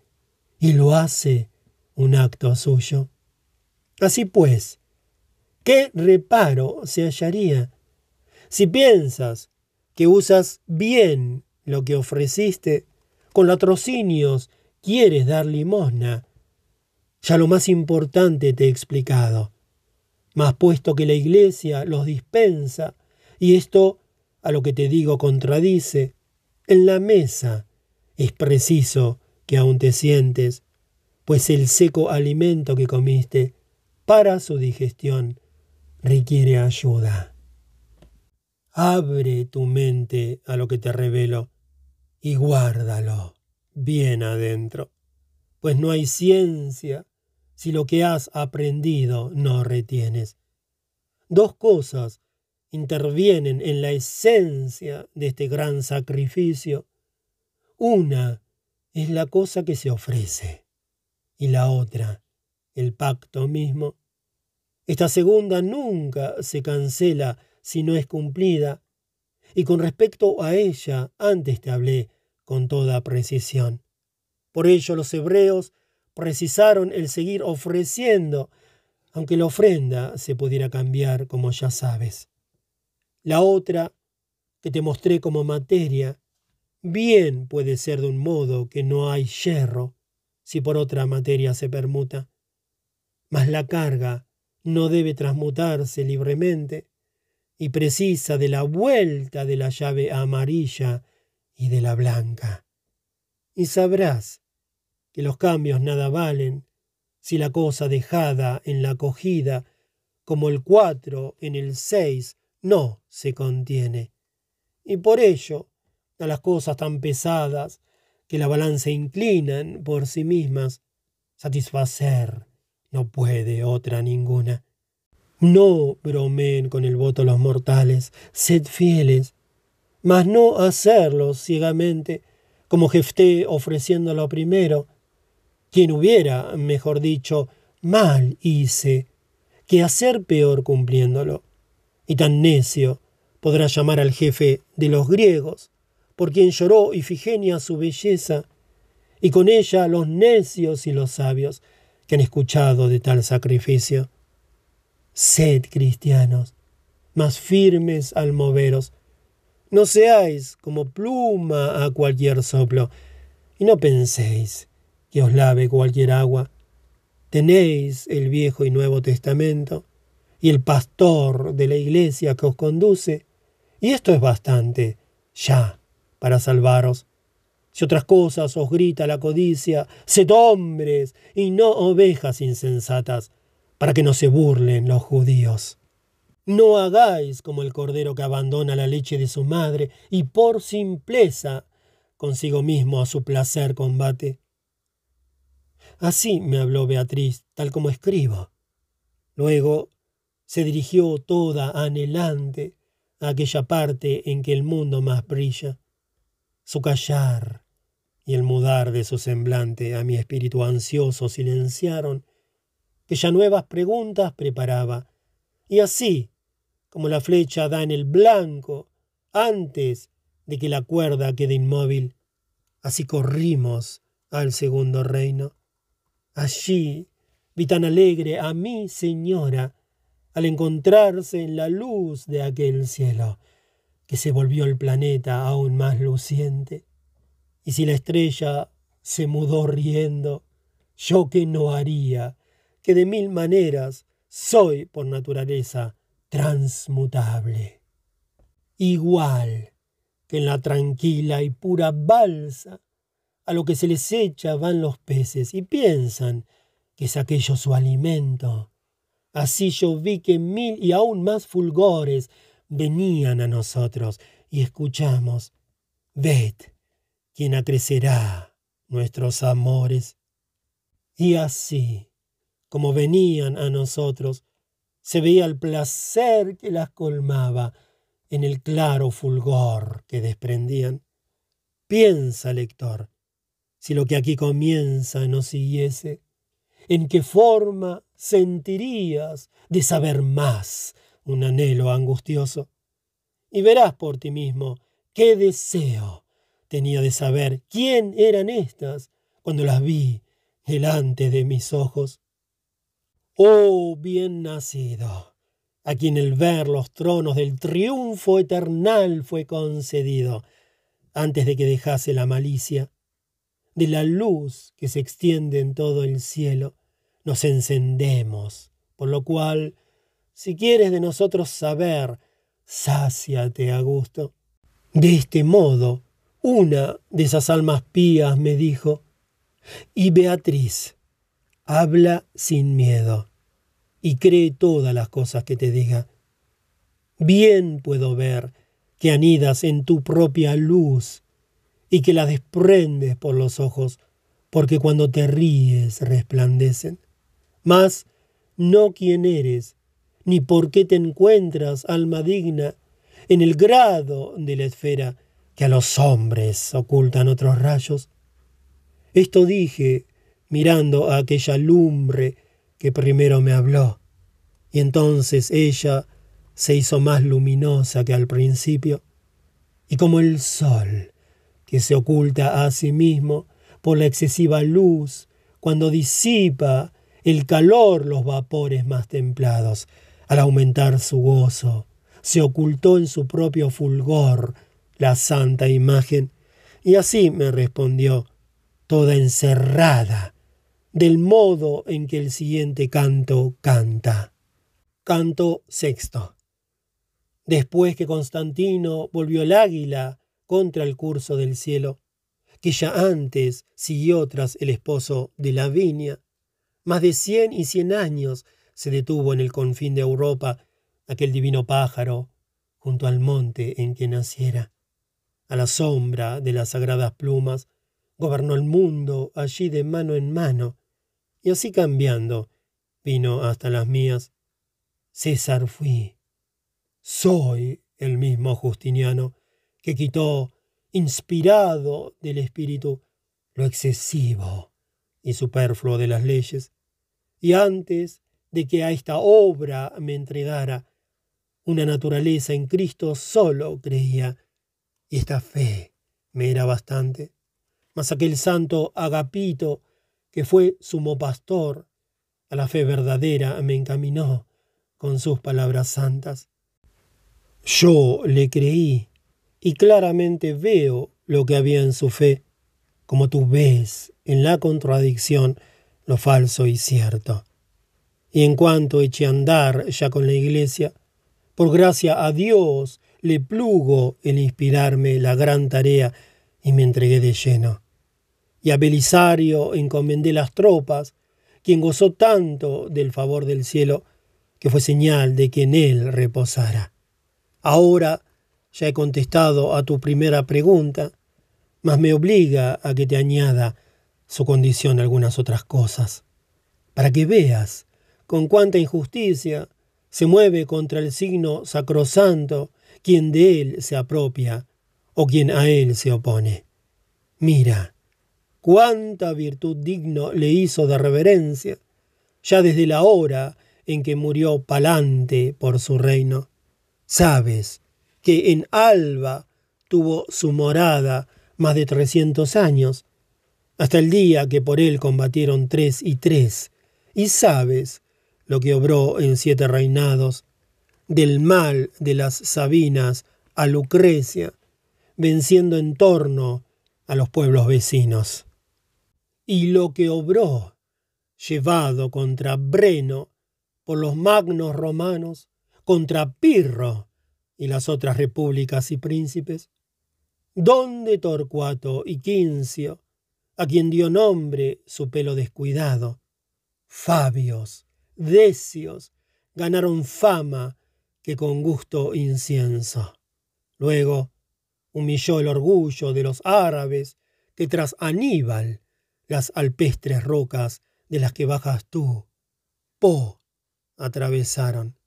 y lo hace un acto suyo. Así pues, ¿qué reparo se hallaría si piensas que usas bien lo que ofreciste, con latrocinios quieres dar limosna? Ya lo más importante te he explicado. Mas puesto que la Iglesia los dispensa, y esto a lo que te digo contradice, en la mesa es preciso que aún te sientes, pues el seco alimento que comiste para su digestión requiere ayuda. Abre tu mente a lo que te revelo y guárdalo bien adentro, pues no hay ciencia si lo que has aprendido no retienes. Dos cosas intervienen en la esencia de este gran sacrificio. Una es la cosa que se ofrece y la otra, el pacto mismo. Esta segunda nunca se cancela si no es cumplida, y con respecto a ella antes te hablé con toda precisión. Por ello los hebreos precisaron el seguir ofreciendo, aunque la ofrenda se pudiera cambiar, como ya sabes. La otra, que te mostré como materia, bien puede ser de un modo que no hay hierro, si por otra materia se permuta. Mas la carga no debe transmutarse libremente y precisa de la vuelta de la llave amarilla y de la blanca. Y sabrás que los cambios nada valen si la cosa dejada en la acogida, como el cuatro en el seis, no se contiene. Y por ello, a las cosas tan pesadas que la balanza inclinan por sí mismas, satisfacer no puede otra ninguna. No bromeen con el voto los mortales, sed fieles, mas no hacerlo ciegamente, como Jefté ofreciéndolo primero, quien hubiera, mejor dicho, mal hice, que hacer peor cumpliéndolo. Y tan necio podrá llamar al jefe de los griegos, por quien lloró Ifigenia su belleza, y con ella los necios y los sabios que han escuchado de tal sacrificio. Sed cristianos, más firmes al moveros. No seáis como pluma a cualquier soplo, y no penséis que os lave cualquier agua. Tenéis el Viejo y Nuevo Testamento y el pastor de la iglesia que os conduce, y esto es bastante, ya, para salvaros. Si otras cosas os grita la codicia, sed hombres y no ovejas insensatas, para que no se burlen los judíos. No hagáis como el cordero que abandona la leche de su madre y por simpleza consigo mismo a su placer combate. Así me habló Beatriz, tal como escribo. Luego se dirigió toda anhelante a aquella parte en que el mundo más brilla. Su callar y el mudar de su semblante a mi espíritu ansioso silenciaron, que ya nuevas preguntas preparaba, y así, como la flecha da en el blanco, antes de que la cuerda quede inmóvil, así corrimos al segundo reino. Allí vi tan alegre a mi señora al encontrarse en la luz de aquel cielo, que se volvió el planeta aún más luciente. Y si la estrella se mudó riendo, yo que no haría, que de mil maneras soy por naturaleza transmutable. Igual que en la tranquila y pura balsa a lo que se les echa van los peces y piensan que es aquello su alimento. Así yo vi que mil y aún más fulgores venían a nosotros y escuchamos, ved, quien acrecerá nuestros amores. Y así, como venían a nosotros, se veía el placer que las colmaba en el claro fulgor que desprendían. Piensa, lector, si lo que aquí comienza no siguiese, ¿en qué forma sentirías de saber más un anhelo angustioso? Y verás por ti mismo qué deseo tenía de saber quién eran estas cuando las vi delante de mis ojos. Oh bien nacido, a quien el ver los tronos del triunfo eternal fue concedido, antes de que dejase la malicia, de la luz que se extiende en todo el cielo, nos encendemos, por lo cual, si quieres de nosotros saber, sáciate a gusto. De este modo, una de esas almas pías me dijo, y Beatriz, habla sin miedo y cree todas las cosas que te diga. Bien puedo ver que anidas en tu propia luz y que la desprendes por los ojos, porque cuando te ríes resplandecen. Mas no quién eres, ni por qué te encuentras, alma digna, en el grado de la esfera que a los hombres ocultan otros rayos. Esto dije mirando a aquella lumbre que primero me habló, y entonces ella se hizo más luminosa que al principio, y como el sol, que se oculta a sí mismo por la excesiva luz, cuando disipa el calor los vapores más templados, al aumentar su gozo, se ocultó en su propio fulgor la santa imagen, y así me respondió, toda encerrada, del modo en que el siguiente canto canta. Canto sexto. Después que Constantino volvió el águila contra el curso del cielo, que ya antes siguió tras el esposo de Lavinia, más de cien y cien años se detuvo en el confín de Europa aquel divino pájaro junto al monte en que naciera. A la sombra de las sagradas plumas gobernó el mundo allí de mano en mano, y así cambiando, vino hasta las mías. César fui. Soy el mismo Justiniano que quitó, inspirado del espíritu, lo excesivo y superfluo de las leyes, y antes de que a esta obra me entregara, una naturaleza en Cristo solo creía, y esta fe me era bastante. Mas aquel santo Agapito, que fue sumo pastor, a la fe verdadera me encaminó con sus palabras santas. Yo le creí y claramente veo lo que había en su fe, como tú ves en la contradicción lo falso y cierto. Y en cuanto eché a andar ya con la iglesia, por gracia a Dios le plugo el inspirarme la gran tarea y me entregué de lleno y a Belisario encomendé las tropas, quien gozó tanto del favor del cielo que fue señal de que en él reposara. Ahora ya he contestado a tu primera pregunta, mas me obliga a que te añada su condición algunas otras cosas, para que veas con cuánta injusticia se mueve contra el signo sacrosanto quien de él se apropia o quien a él se opone. Mira, cuánta virtud digno le hizo de reverencia, ya desde la hora en que murió Palante por su reino. Sabes que en Alba tuvo su morada más de trescientos años, hasta el día que por él combatieron tres y tres, y sabes lo que obró en siete reinados, del mal de las Sabinas a Lucrecia, venciendo en torno a los pueblos vecinos. Y lo que obró, llevado contra Breno por los magnos romanos, contra Pirro y las otras repúblicas y príncipes, donde Torcuato y Quincio, a quien dio nombre su pelo descuidado, Fabios, Decios, ganaron fama que con gusto incienso. Luego humilló el orgullo de los árabes que tras Aníbal las alpestres rocas de las que bajas tú, Po, atravesaron.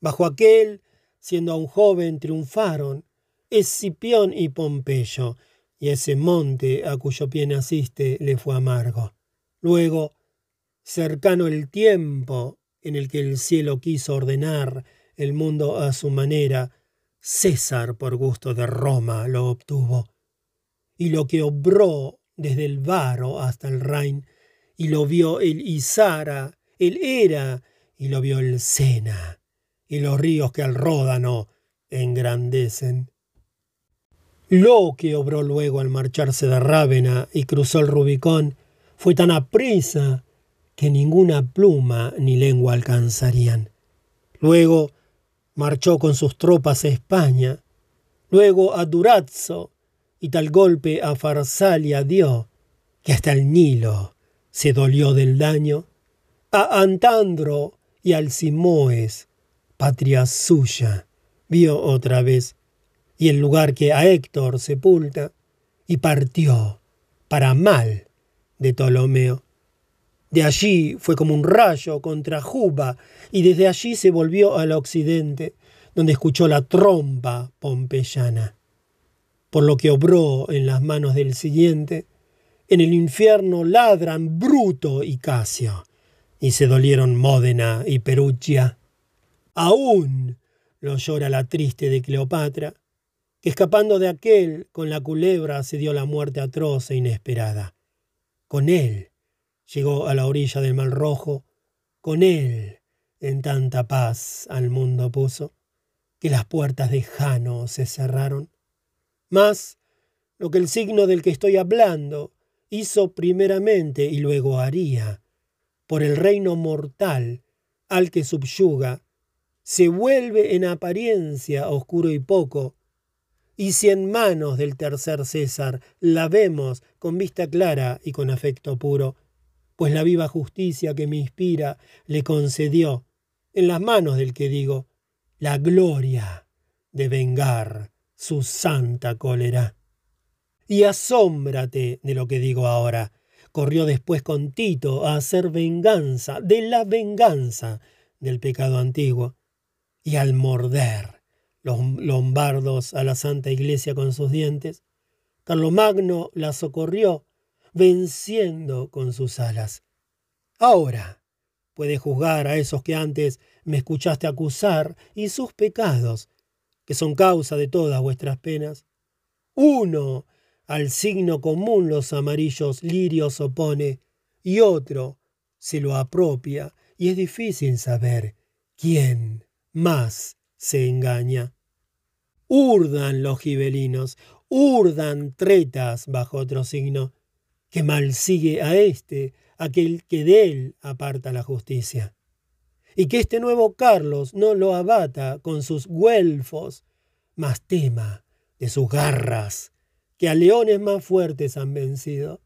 Bajo aquel, siendo aún joven, triunfaron Escipión y Pompeyo, y ese monte a cuyo pie naciste le fue amargo. Luego, cercano el tiempo en el que el cielo quiso ordenar el mundo a su manera, César por gusto de Roma lo obtuvo. Y lo que obró desde el Varo hasta el Rhin, y lo vio el Isara, el Era, y lo vio el Sena, y los ríos que al Ródano engrandecen. Lo que obró luego al marcharse de Rávena y cruzó el Rubicón fue tan aprisa que ninguna pluma ni lengua alcanzarían. Luego marchó con sus tropas a España, luego a Durazzo, y tal golpe a Farsalia dio, que hasta el Nilo se dolió del daño, a Antandro y al Simoes, patria suya, vio otra vez, y el lugar que a Héctor sepulta, y partió para mal de Ptolomeo. De allí fue como un rayo contra Juba, y desde allí se volvió al occidente, donde escuchó la trompa pompeyana. Por lo que obró en las manos del siguiente, en el infierno ladran Bruto y Casio, y se dolieron Módena y Perugia. Aún lo llora la triste de Cleopatra, que escapando de aquel con la culebra se dio la muerte atroz e inesperada. Con él llegó a la orilla del Mar Rojo, con él en tanta paz al mundo puso, que las puertas de Jano se cerraron. Mas lo que el signo del que estoy hablando hizo primeramente y luego haría, por el reino mortal al que subyuga, se vuelve en apariencia oscuro y poco, y si en manos del tercer César la vemos con vista clara y con afecto puro, pues la viva justicia que me inspira le concedió, en las manos del que digo, la gloria de vengar su santa cólera. Y asómbrate de lo que digo ahora. Corrió después con Tito a hacer venganza de la venganza del pecado antiguo, y al morder los lombardos a la Santa Iglesia con sus dientes, Carlomagno la socorrió venciendo con sus alas. Ahora puede juzgar a esos que antes me escuchaste acusar y sus pecados, que son causa de todas vuestras penas. Uno al signo común los amarillos lirios opone, y otro se lo apropia, y es difícil saber quién más se engaña. Urdan los gibelinos, urdan tretas bajo otro signo, que mal sigue a éste, aquel que de él aparta la justicia. Y que este nuevo Carlos no lo abata con sus güelfos, mas tema de sus garras, que a leones más fuertes han vencido.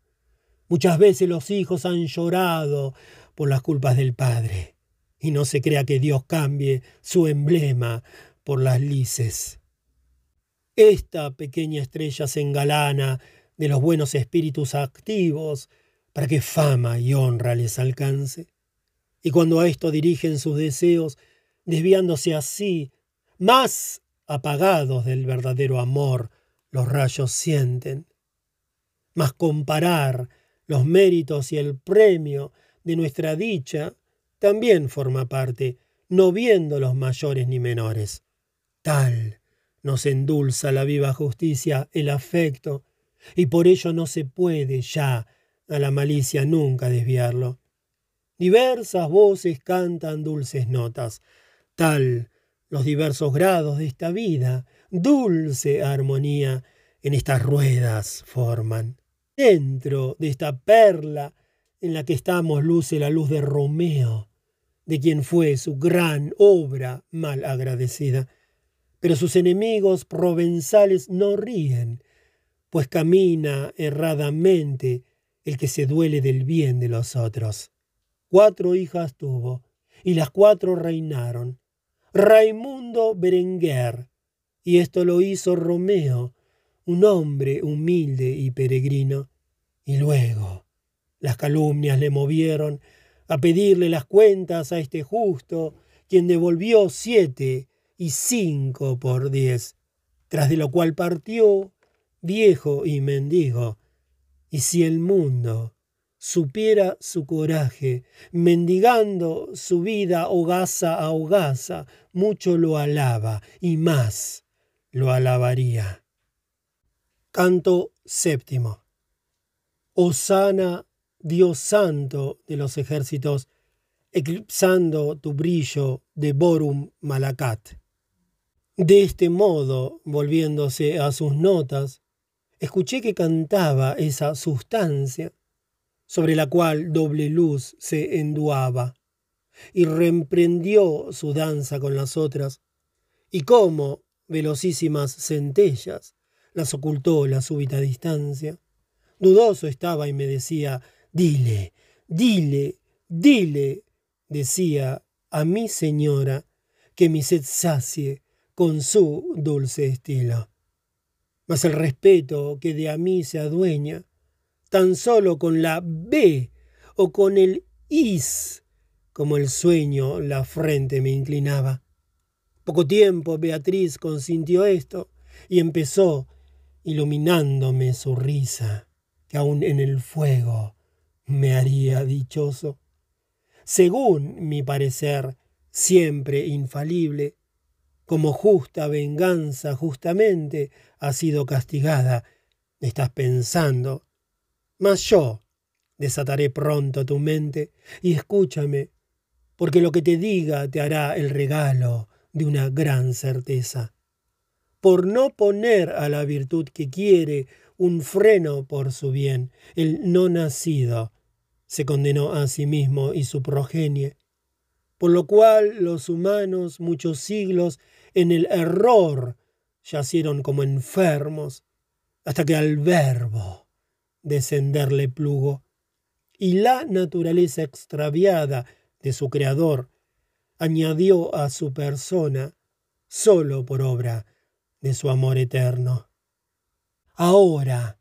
Muchas veces los hijos han llorado por las culpas del padre, y no se crea que Dios cambie su emblema por las lices. Esta pequeña estrella se engalana de los buenos espíritus activos, para que fama y honra les alcance. Y cuando a esto dirigen sus deseos, desviándose así, más apagados del verdadero amor, los rayos sienten. Mas comparar los méritos y el premio de nuestra dicha también forma parte, no viendo los mayores ni menores. Tal nos endulza la viva justicia el afecto, y por ello no se puede ya a la malicia nunca desviarlo. Diversas voces cantan dulces notas, tal los diversos grados de esta vida, dulce armonía en estas ruedas forman. Dentro de esta perla en la que estamos luce la luz de Romeo, de quien fue su gran obra mal agradecida. Pero sus enemigos provenzales no ríen, pues camina erradamente el que se duele del bien de los otros. Cuatro hijas tuvo, y las cuatro reinaron. Raimundo Berenguer, y esto lo hizo Romeo, un hombre humilde y peregrino, Y luego las calumnias le movieron a pedirle las cuentas a este justo, quien devolvió siete y cinco por diez, tras de lo cual partió viejo y mendigo. Y si el mundo supiera su coraje, mendigando su vida hogaza a hogaza, mucho lo alaba y más lo alabaría. Canto séptimo. Osana, Dios santo de los ejércitos, eclipsando tu brillo de Borum Malacat. De este modo, volviéndose a sus notas, escuché que cantaba esa sustancia sobre la cual doble luz se enduaba, y reemprendió su danza con las otras, y como velocísimas centellas las ocultó la súbita distancia. Dudoso estaba y me decía, dile, dile, dile, decía a mi señora, que mi sed sacie con su dulce estilo. Mas el respeto que de a mí se adueña, tan solo con la B o con el is, como el sueño la frente me inclinaba. Poco tiempo Beatriz consintió esto y empezó iluminándome su risa, que aún en el fuego me haría dichoso. Según mi parecer, siempre infalible, como justa venganza justamente ha sido castigada, estás pensando. Mas yo desataré pronto tu mente y escúchame, porque lo que te diga te hará el regalo de una gran certeza. Por no poner a la virtud que quiere un freno por su bien, el no nacido se condenó a sí mismo y su progenie, por lo cual los humanos muchos siglos en el error yacieron como enfermos, hasta que al verbo descenderle plugo, y la naturaleza extraviada de su creador añadió a su persona solo por obra de su amor eterno. Ahora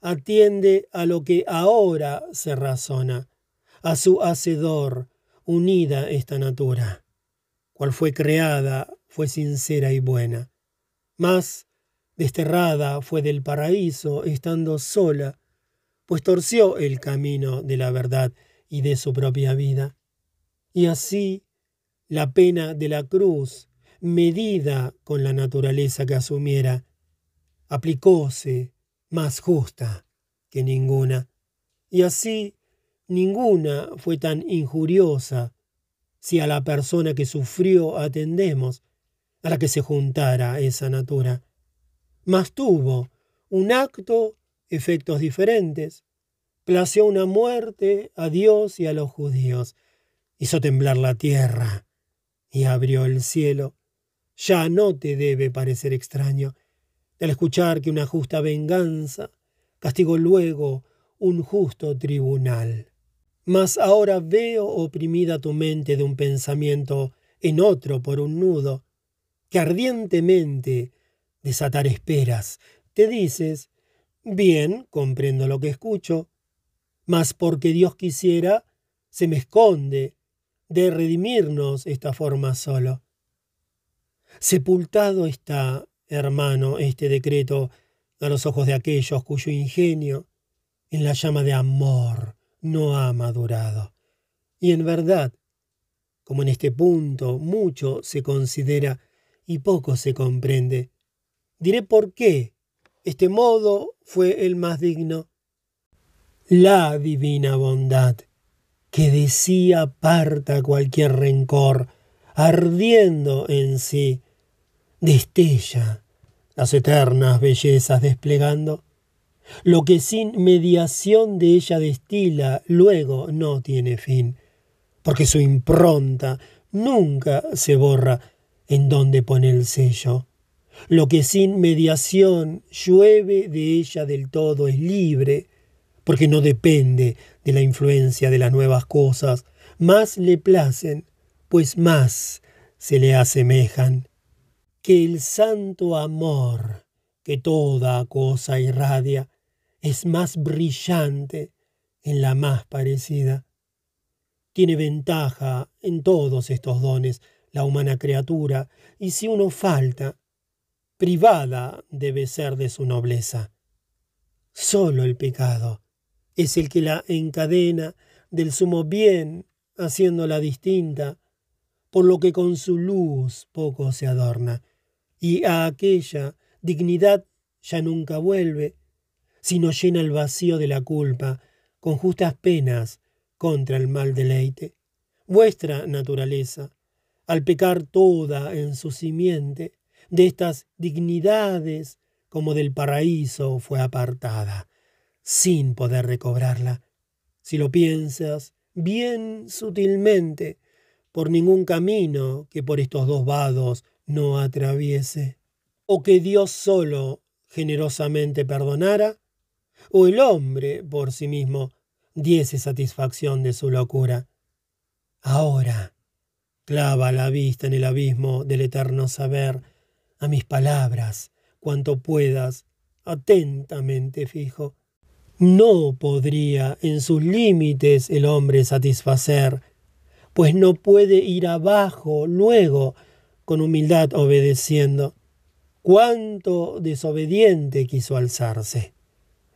atiende a lo que ahora se razona, a su hacedor unida esta natura, cual fue creada fue sincera y buena, mas desterrada fue del paraíso estando sola, pues torció el camino de la verdad y de su propia vida. Y así la pena de la cruz, medida con la naturaleza que asumiera, aplicóse más justa que ninguna. Y así ninguna fue tan injuriosa si a la persona que sufrió atendemos, a la que se juntara esa natura. Mas tuvo un acto, efectos diferentes. Plació una muerte a Dios y a los judíos. Hizo temblar la tierra y abrió el cielo. Ya no te debe parecer extraño al escuchar que una justa venganza castigó luego un justo tribunal. Mas ahora veo oprimida tu mente de un pensamiento en otro por un nudo, que ardientemente desatar esperas. Te dices, bien, comprendo lo que escucho, mas porque Dios quisiera, se me esconde de redimirnos esta forma solo. Sepultado está, hermano, este decreto a los ojos de aquellos cuyo ingenio en la llama de amor no ha madurado. Y en verdad, como en este punto mucho se considera y poco se comprende. Diré por qué este modo fue el más digno. La divina bondad, que de sí aparta cualquier rencor, ardiendo en sí, destella las eternas bellezas desplegando. Lo que sin mediación de ella destila luego no tiene fin, porque su impronta nunca se borra en donde pone el sello. Lo que sin mediación llueve de ella del todo es libre, porque no depende de la influencia de las nuevas cosas, más le placen, pues más se le asemejan. Que el santo amor que toda cosa irradia, es más brillante en la más parecida. Tiene ventaja en todos estos dones la humana criatura, y si uno falta, privada debe ser de su nobleza. Solo el pecado es el que la encadena del sumo bien, haciéndola distinta, por lo que con su luz poco se adorna, y a aquella dignidad ya nunca vuelve, sino llena el vacío de la culpa con justas penas contra el mal deleite. Vuestra naturaleza, al pecar toda en su simiente, de estas dignidades como del paraíso fue apartada, sin poder recobrarla. Si lo piensas bien sutilmente, por ningún camino que por estos dos vados no atraviese, o que Dios solo generosamente perdonara, o el hombre por sí mismo diese satisfacción de su locura. Ahora, clava la vista en el abismo del eterno saber, a mis palabras, cuanto puedas, atentamente fijo. No podría en sus límites el hombre satisfacer, pues no puede ir abajo luego, con humildad obedeciendo. Cuánto desobediente quiso alzarse.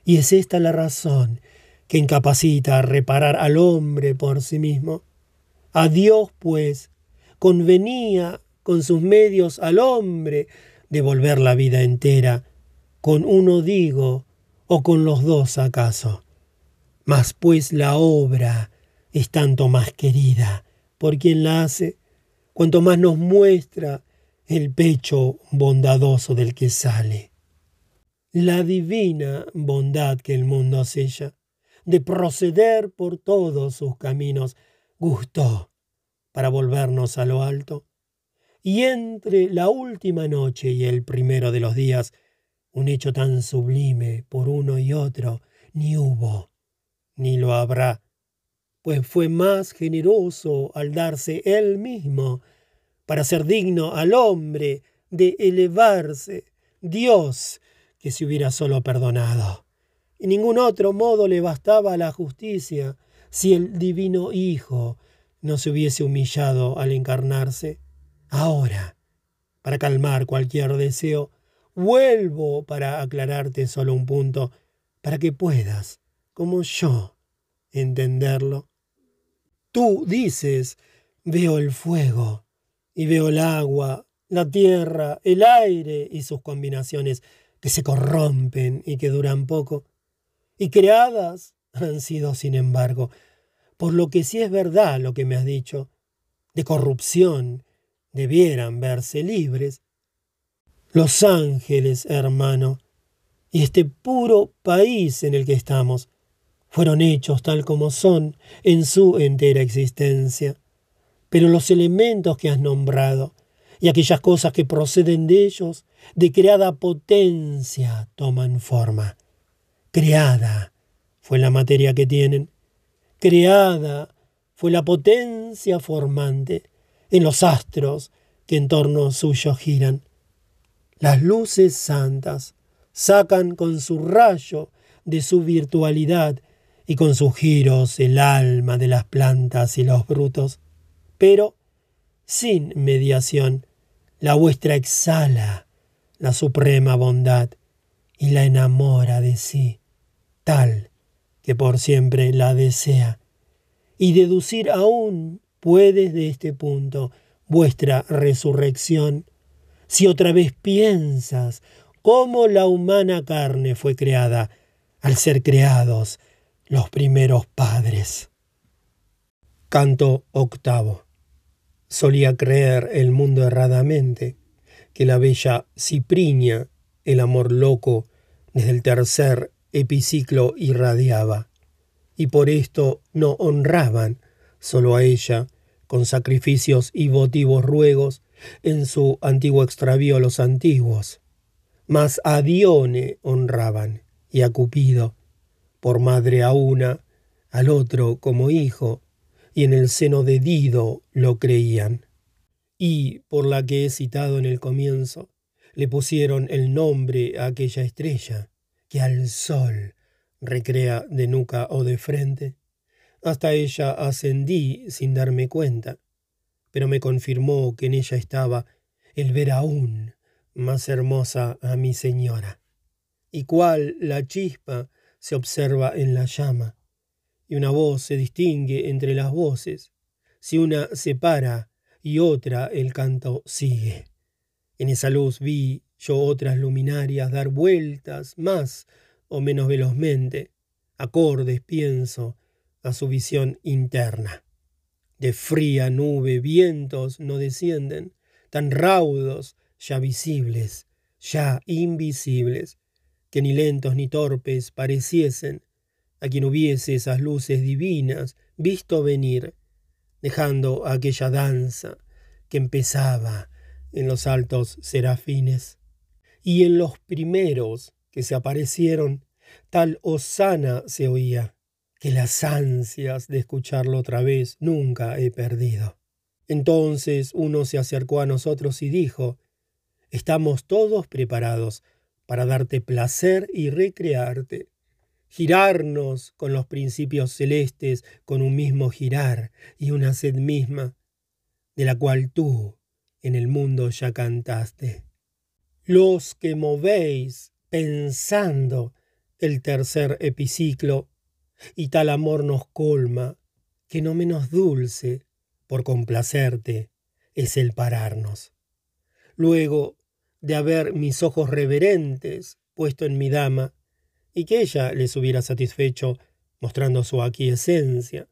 Y es esta la razón que incapacita a reparar al hombre por sí mismo. A Dios, pues, convenía con sus medios al hombre devolver la vida entera, con uno digo, o con los dos acaso. Mas pues la obra es tanto más querida por quien la hace, cuanto más nos muestra el pecho bondadoso del que sale la divina bondad que el mundo sella, de proceder por todos sus caminos, gustó para volvernos a lo alto. Y entre la última noche y el primero de los días, un hecho tan sublime por uno y otro, ni hubo, ni lo habrá, pues fue más generoso al darse él mismo, para ser digno al hombre de elevarse, Dios, que se hubiera solo perdonado. Y ningún otro modo le bastaba la justicia si el divino Hijo no se hubiese humillado al encarnarse. Ahora, para calmar cualquier deseo, vuelvo para aclararte solo un punto, para que puedas, como yo, entenderlo. Tú dices, veo el fuego, y veo el agua, la tierra, el aire y sus combinaciones, que se corrompen y que duran poco, y creadas han sido, sin embargo, por lo que sí es verdad lo que me has dicho, de corrupción debieran verse libres. Los ángeles, hermano, y este puro país en el que estamos, fueron hechos tal como son en su entera existencia. Pero los elementos que has nombrado, y aquellas cosas que proceden de ellos, de creada potencia, toman forma. Creada fue la materia que tienen, creada fue la potencia formante en los astros que en torno suyo giran. Las luces santas sacan con su rayo de su virtualidad y con sus giros el alma de las plantas y los brutos, pero sin mediación la vuestra exhala la suprema bondad y la enamora de sí, tal que por siempre la desea. Y deducir aún puedes de este punto vuestra resurrección, si otra vez piensas cómo la humana carne fue creada al ser creados los primeros padres. Canto octavo solía creer el mundo erradamente que la bella Cipriña, el amor loco, desde el tercer epiciclo irradiaba, y por esto no honraban solo a ella, con sacrificios y votivos ruegos, en su antiguo extravío los antiguos, mas a Dione honraban, y a Cupido, por madre a una, al otro como hijo, y en el seno de Dido lo creían. Y, por la que he citado en el comienzo, le pusieron el nombre a aquella estrella que al sol recrea de nuca o de frente. Hasta ella ascendí sin darme cuenta, pero me confirmó que en ella estaba el ver aún más hermosa a mi señora. Y cual la chispa se observa en la llama, y una voz se distingue entre las voces, si una se para y otra el canto sigue. En esa luz vi yo otras luminarias dar vueltas más o menos velozmente, acordes, pienso, a su visión interna. De fría nube vientos no descienden, tan raudos, ya visibles, ya invisibles, que ni lentos ni torpes pareciesen a quien hubiese esas luces divinas visto venir, dejando aquella danza que empezaba en los altos serafines. Y en los primeros que se aparecieron, tal osana se oía, que las ansias de escucharlo otra vez nunca he perdido. Entonces uno se acercó a nosotros y dijo, Estamos todos preparados para darte placer y recrearte, girarnos con los principios celestes con un mismo girar y una sed misma, de la cual tú en el mundo ya cantaste. Los que movéis pensando el tercer epiciclo, y tal amor nos colma, que no menos dulce, por complacerte, es el pararnos. Luego de haber mis ojos reverentes puesto en mi dama, y que ella les hubiera satisfecho mostrando su aquiescencia,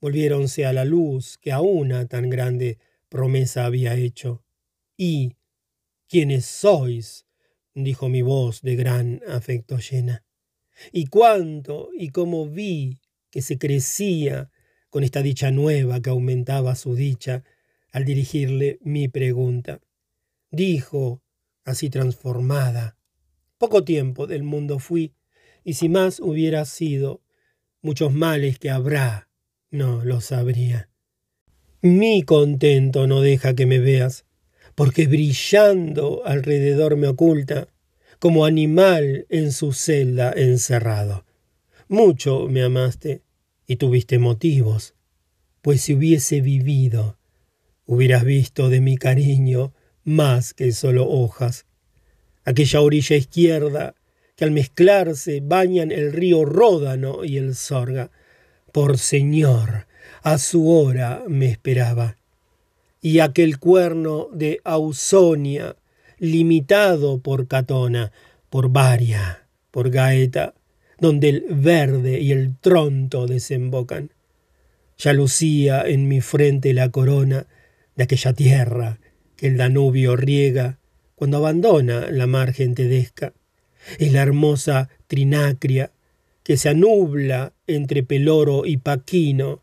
volviéronse a la luz que a una tan grande promesa había hecho. Y, ¿quiénes sois? dijo mi voz de gran afecto llena. Y cuánto y cómo vi que se crecía con esta dicha nueva que aumentaba su dicha al dirigirle mi pregunta. Dijo, así transformada. Poco tiempo del mundo fui, y si más hubiera sido, muchos males que habrá, no lo sabría. Mi contento no deja que me veas, porque brillando alrededor me oculta, como animal en su celda encerrado. Mucho me amaste y tuviste motivos, pues si hubiese vivido, hubieras visto de mi cariño más que solo hojas. Aquella orilla izquierda que al mezclarse bañan el río Ródano y el Sorga. Por Señor, a su hora me esperaba. Y aquel cuerno de Ausonia, limitado por Catona, por Varia, por Gaeta, donde el verde y el tronto desembocan. Ya lucía en mi frente la corona de aquella tierra que el Danubio riega cuando abandona la margen tedesca, y la hermosa Trinacria que se anubla entre Peloro y Paquino,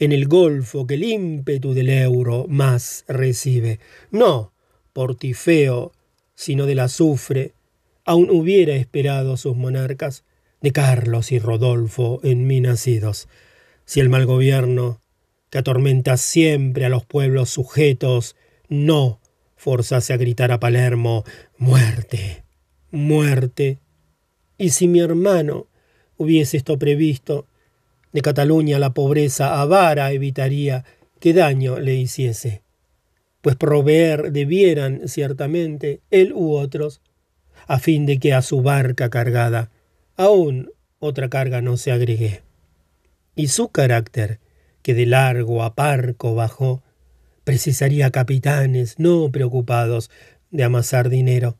en el golfo que el ímpetu del euro más recibe. No por Tifeo, sino del azufre, aún hubiera esperado sus monarcas, de Carlos y Rodolfo en mí nacidos, si el mal gobierno, que atormenta siempre a los pueblos sujetos, no forzase a gritar a Palermo muerte, muerte. Y si mi hermano hubiese esto previsto, de Cataluña la pobreza avara evitaría que daño le hiciese, pues proveer debieran ciertamente él u otros, a fin de que a su barca cargada aún otra carga no se agregue. Y su carácter, que de largo a parco bajó, precisaría capitanes no preocupados de amasar dinero.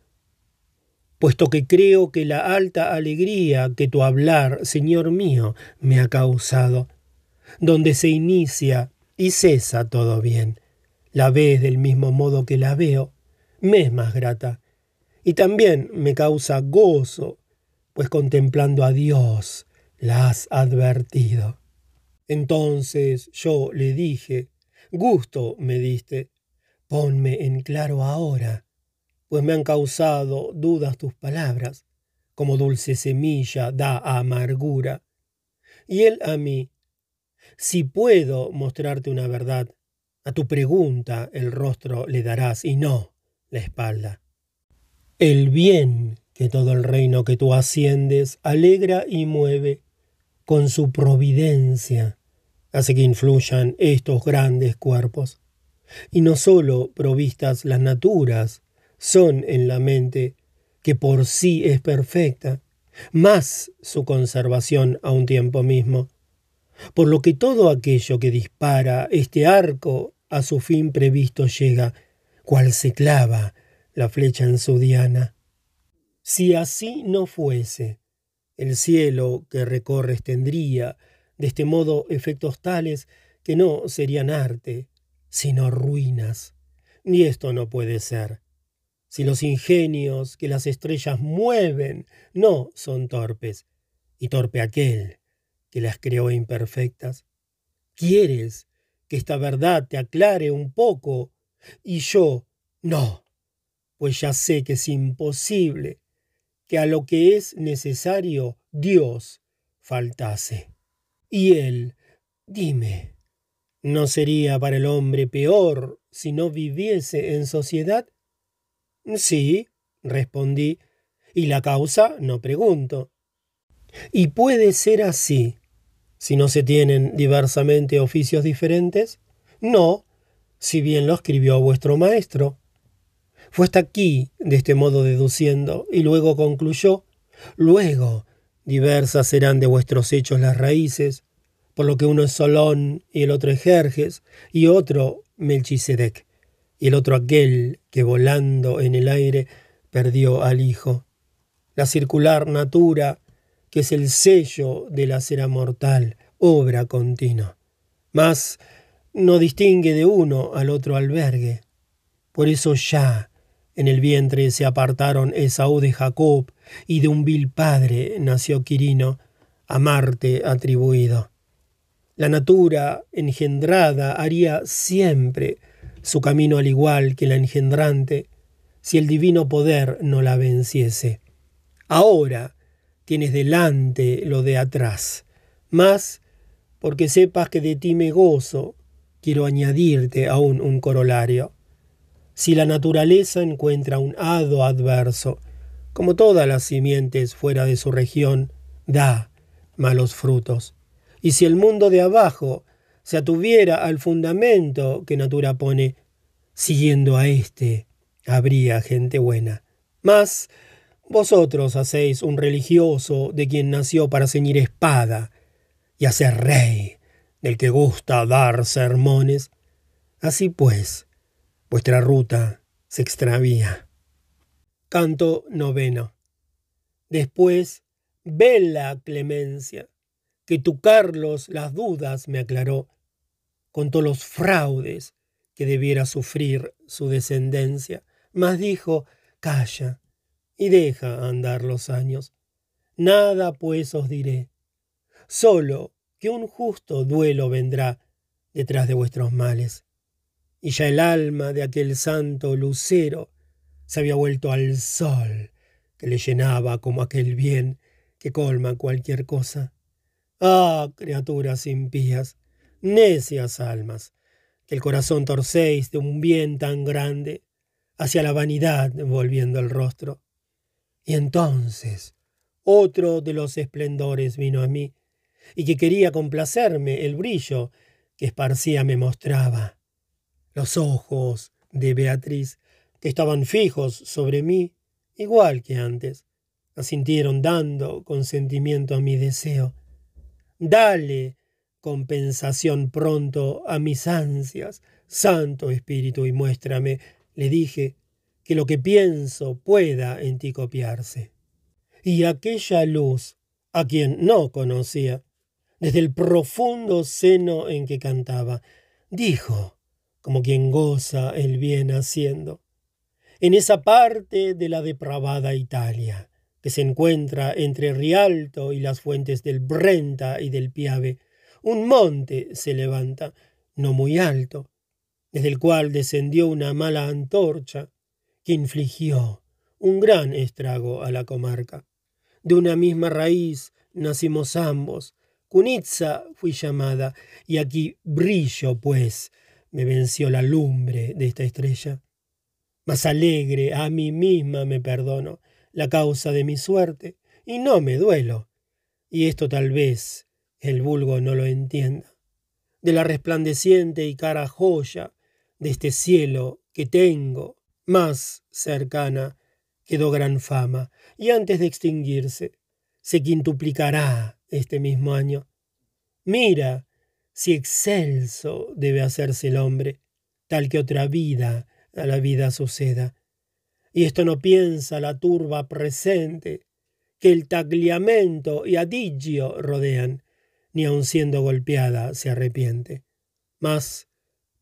Puesto que creo que la alta alegría que tu hablar, Señor mío, me ha causado, donde se inicia y cesa todo bien, la ves del mismo modo que la veo, me es más grata, y también me causa gozo, pues contemplando a Dios la has advertido. Entonces yo le dije, Gusto me diste, ponme en claro ahora, pues me han causado dudas tus palabras, como dulce semilla da amargura. Y él a mí, si puedo mostrarte una verdad, a tu pregunta el rostro le darás y no la espalda. El bien que todo el reino que tú asciendes alegra y mueve con su providencia, hace que influyan estos grandes cuerpos. Y no sólo provistas las naturas son en la mente, que por sí es perfecta, más su conservación a un tiempo mismo. Por lo que todo aquello que dispara este arco a su fin previsto llega, cual se clava la flecha en su diana. Si así no fuese, el cielo que recorres tendría, de este modo, efectos tales que no serían arte, sino ruinas. Y esto no puede ser. Si los ingenios que las estrellas mueven no son torpes, y torpe aquel que las creó imperfectas, ¿quieres que esta verdad te aclare un poco? Y yo, no, pues ya sé que es imposible que a lo que es necesario Dios faltase. Y él, dime, ¿no sería para el hombre peor si no viviese en sociedad? Sí, respondí, y la causa no pregunto. ¿Y puede ser así si no se tienen diversamente oficios diferentes? No, si bien lo escribió vuestro maestro. Fue hasta aquí, de este modo deduciendo, y luego concluyó, luego diversas serán de vuestros hechos las raíces, por lo que uno es Solón y el otro es Jerjes y otro Melchisedec, y el otro aquel que volando en el aire perdió al hijo. La circular natura, que es el sello de la cera mortal, obra continua. Mas no distingue de uno al otro albergue. Por eso ya en el vientre se apartaron Esaú de Jacob, y de un vil padre nació Quirino, a Marte atribuido. La natura engendrada haría siempre su camino al igual que la engendrante, si el divino poder no la venciese. Ahora tienes delante lo de atrás, mas, porque sepas que de ti me gozo, quiero añadirte aún un corolario si la naturaleza encuentra un hado adverso, como todas las simientes fuera de su región, da malos frutos. Y si el mundo de abajo se atuviera al fundamento que natura pone, siguiendo a éste, habría gente buena. Mas vosotros hacéis un religioso de quien nació para ceñir espada y hacer rey, del que gusta dar sermones. Así pues, Vuestra ruta se extravía. Canto noveno. Después, vela clemencia, que tu Carlos las dudas me aclaró, contó los fraudes que debiera sufrir su descendencia, mas dijo, calla y deja andar los años. Nada pues os diré, solo que un justo duelo vendrá detrás de vuestros males y ya el alma de aquel santo lucero se había vuelto al sol que le llenaba como aquel bien que colma cualquier cosa. Ah, criaturas impías, necias almas, que el corazón torcéis de un bien tan grande, hacia la vanidad volviendo el rostro. Y entonces otro de los esplendores vino a mí, y que quería complacerme el brillo que esparcía me mostraba los ojos de Beatriz, que estaban fijos sobre mí, igual que antes, asintieron dando consentimiento a mi deseo. Dale compensación pronto a mis ansias, Santo Espíritu, y muéstrame, le dije, que lo que pienso pueda en ti copiarse. Y aquella luz, a quien no conocía, desde el profundo seno en que cantaba, dijo, como quien goza el bien haciendo. En esa parte de la depravada Italia, que se encuentra entre Rialto y las fuentes del Brenta y del Piave, un monte se levanta, no muy alto, desde el cual descendió una mala antorcha que infligió un gran estrago a la comarca. De una misma raíz nacimos ambos. Cunitza fui llamada, y aquí brillo, pues, me venció la lumbre de esta estrella. Más alegre a mí misma me perdono, la causa de mi suerte, y no me duelo. Y esto tal vez el vulgo no lo entienda. De la resplandeciente y cara joya de este cielo que tengo, más cercana, quedó gran fama, y antes de extinguirse, se quintuplicará este mismo año. Mira, si excelso debe hacerse el hombre, tal que otra vida a la vida suceda. Y esto no piensa la turba presente, que el tagliamento y adigio rodean, ni aun siendo golpeada se arrepiente. Mas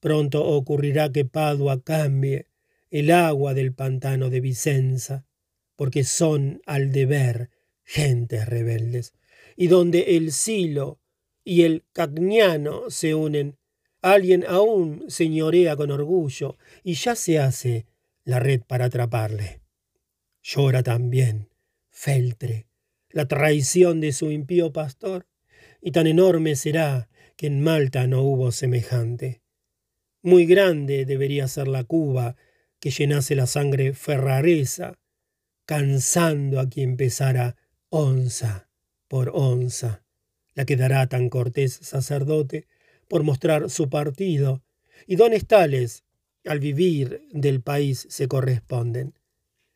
pronto ocurrirá que Padua cambie el agua del pantano de Vicenza, porque son al deber gentes rebeldes, y donde el silo y el cagniano se unen, alguien aún señorea con orgullo, y ya se hace la red para atraparle. Llora también Feltre, la traición de su impío pastor, y tan enorme será que en Malta no hubo semejante. Muy grande debería ser la cuba que llenase la sangre ferraresa, cansando a quien pesara onza por onza, la que dará tan cortés sacerdote por mostrar su partido, y dones tales al vivir del país se corresponden.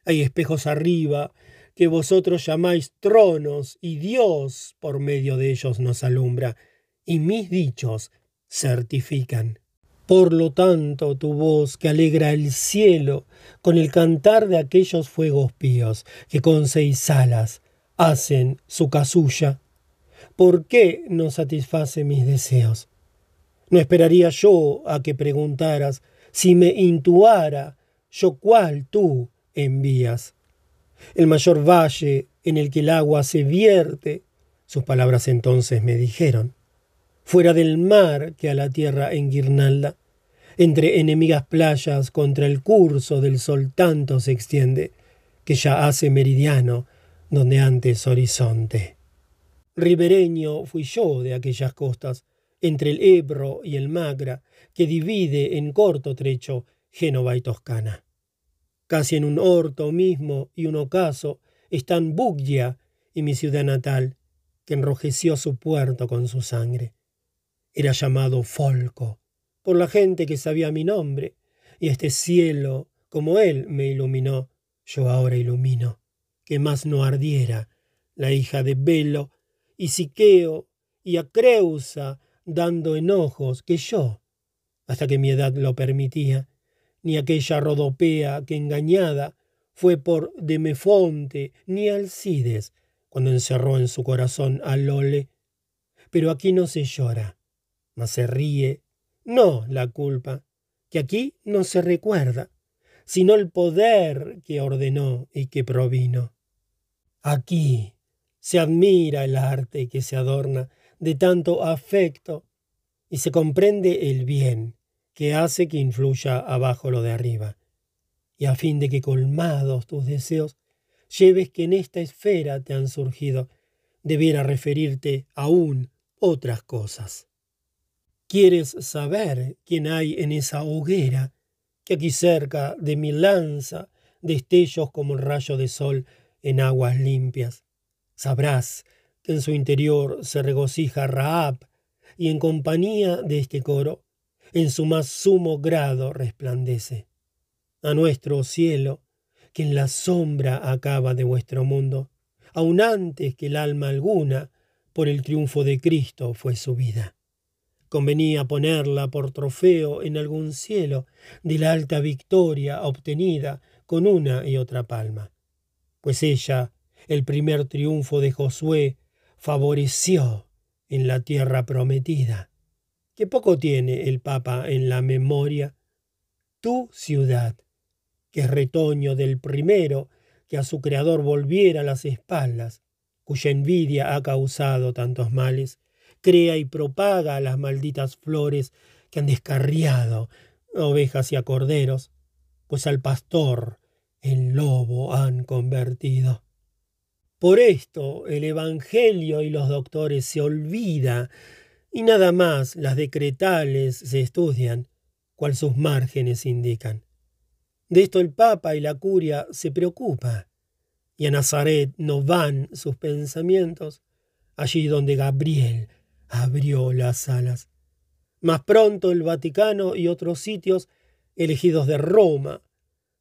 Hay espejos arriba que vosotros llamáis tronos, y Dios por medio de ellos nos alumbra, y mis dichos certifican. Por lo tanto, tu voz que alegra el cielo con el cantar de aquellos fuegos píos que con seis alas hacen su casulla, ¿por qué no satisface mis deseos? No esperaría yo a que preguntaras si me intuara yo cuál tú envías. El mayor valle en el que el agua se vierte, sus palabras entonces me dijeron, fuera del mar que a la tierra enguirnalda, entre enemigas playas contra el curso del sol tanto se extiende, que ya hace meridiano donde antes horizonte. Ribereño fui yo de aquellas costas, entre el Ebro y el Magra, que divide en corto trecho Génova y Toscana. Casi en un orto mismo y un ocaso están Buggia y mi ciudad natal, que enrojeció su puerto con su sangre. Era llamado Folco, por la gente que sabía mi nombre, y este cielo, como él me iluminó, yo ahora ilumino, que más no ardiera la hija de Belo, y Siqueo, y Acreusa, dando enojos que yo, hasta que mi edad lo permitía, ni aquella Rodopea que engañada fue por Demefonte, ni Alcides, cuando encerró en su corazón a Lole. Pero aquí no se llora, mas se ríe, no la culpa, que aquí no se recuerda, sino el poder que ordenó y que provino. Aquí se admira el arte que se adorna de tanto afecto y se comprende el bien que hace que influya abajo lo de arriba, y a fin de que colmados tus deseos lleves que en esta esfera te han surgido, debiera referirte aún otras cosas. ¿Quieres saber quién hay en esa hoguera que aquí cerca de mi lanza destellos como el rayo de sol en aguas limpias? Sabrás que en su interior se regocija Raab y en compañía de este coro en su más sumo grado resplandece. A nuestro cielo, que en la sombra acaba de vuestro mundo, aun antes que el alma alguna por el triunfo de Cristo fue subida. Convenía ponerla por trofeo en algún cielo de la alta victoria obtenida con una y otra palma, pues ella, el primer triunfo de Josué, favoreció en la tierra prometida que poco tiene el Papa en la memoria, tu ciudad, que es retoño del primero que a su creador volviera las espaldas, cuya envidia ha causado tantos males, crea y propaga las malditas flores que han descarriado ovejas y a corderos, pues al pastor en lobo han convertido. Por esto el Evangelio y los doctores se olvida y nada más las decretales se estudian, cual sus márgenes indican. De esto el Papa y la curia se preocupa, y a Nazaret no van sus pensamientos, allí donde Gabriel abrió las alas. Más pronto el Vaticano y otros sitios elegidos de Roma,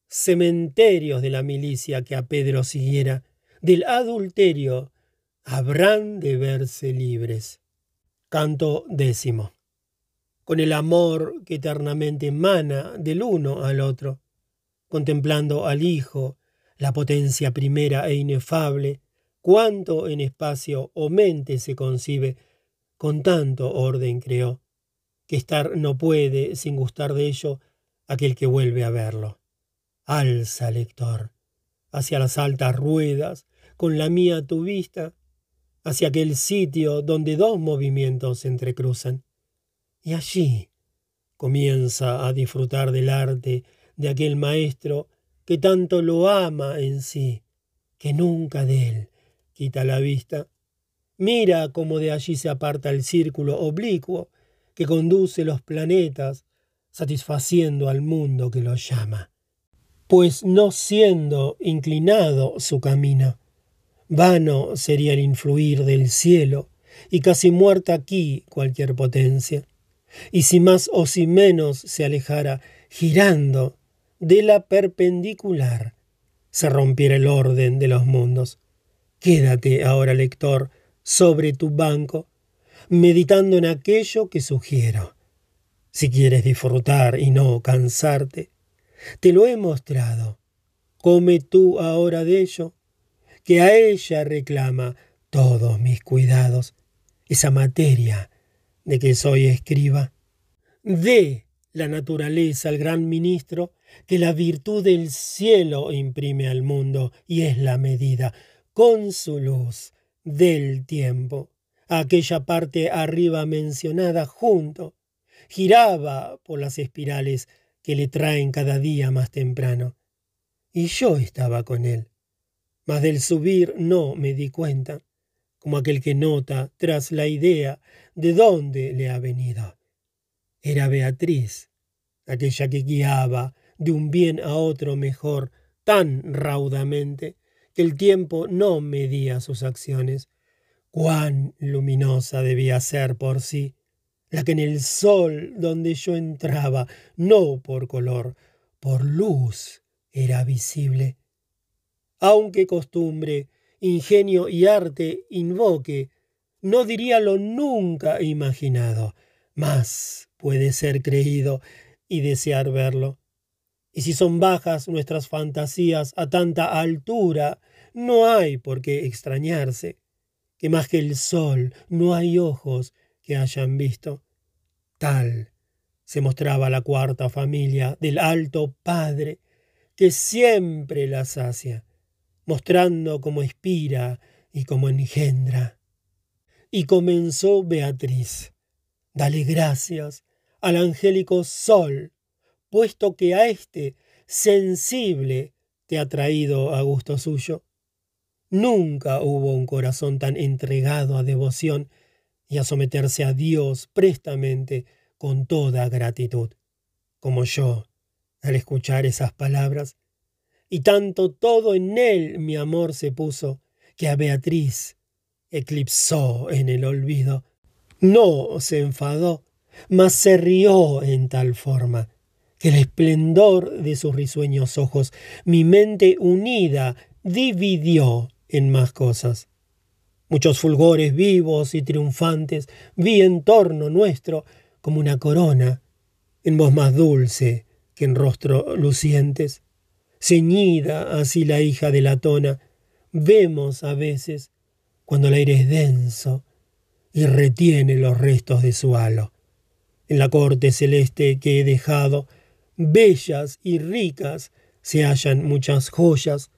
cementerios de la milicia que a Pedro siguiera, del adulterio, habrán de verse libres. Canto décimo. Con el amor que eternamente emana del uno al otro, contemplando al Hijo, la potencia primera e inefable, cuanto en espacio o mente se concibe, con tanto orden creó, que estar no puede sin gustar de ello aquel que vuelve a verlo. Alza, lector, hacia las altas ruedas, con la mía tu vista, hacia aquel sitio donde dos movimientos se entrecruzan. Y allí comienza a disfrutar del arte de aquel maestro que tanto lo ama en sí, que nunca de él quita la vista. Mira cómo de allí se aparta el círculo oblicuo que conduce los planetas, satisfaciendo al mundo que los llama. Pues no siendo inclinado su camino, vano sería el influir del cielo, y casi muerta aquí cualquier potencia. Y si más o si menos se alejara, girando de la perpendicular, se rompiera el orden de los mundos. Quédate ahora, lector, sobre tu banco, meditando en aquello que sugiero. Si quieres disfrutar y no cansarte, te lo he mostrado. Come tú ahora de ello, que a ella reclama todos mis cuidados, esa materia de que soy escriba. De la naturaleza al gran ministro que la virtud del cielo imprime al mundo y es la medida, con su luz, del tiempo. Aquella parte arriba mencionada junto, giraba por las espirales que le traen cada día más temprano. Y yo estaba con él. Mas del subir no me di cuenta, como aquel que nota tras la idea de dónde le ha venido. Era Beatriz, aquella que guiaba de un bien a otro mejor tan raudamente que el tiempo no medía sus acciones. Cuán luminosa debía ser por sí, la que en el sol donde yo entraba, no por color, por luz, era visible. Aunque costumbre, ingenio y arte invoque, no diría lo nunca imaginado, mas puede ser creído y desear verlo. Y si son bajas nuestras fantasías a tanta altura, no hay por qué extrañarse, que más que el sol no hay ojos que hayan visto. Tal se mostraba la cuarta familia del Alto Padre, que siempre la sacia, mostrando como expira y como engendra. Y comenzó Beatriz. Dale gracias al angélico sol, puesto que a este sensible te ha traído a gusto suyo. Nunca hubo un corazón tan entregado a devoción y a someterse a Dios prestamente con toda gratitud, como yo, al escuchar esas palabras. Y tanto todo en él mi amor se puso, que a Beatriz eclipsó en el olvido. No se enfadó, mas se rió en tal forma que el esplendor de sus risueños ojos, mi mente unida, dividió en más cosas. Muchos fulgores vivos y triunfantes vi en torno nuestro como una corona, en voz más dulce que en rostro lucientes. Ceñida así la hija de la tona, vemos a veces cuando el aire es denso y retiene los restos de su halo. En la corte celeste que he dejado, bellas y ricas se hallan muchas joyas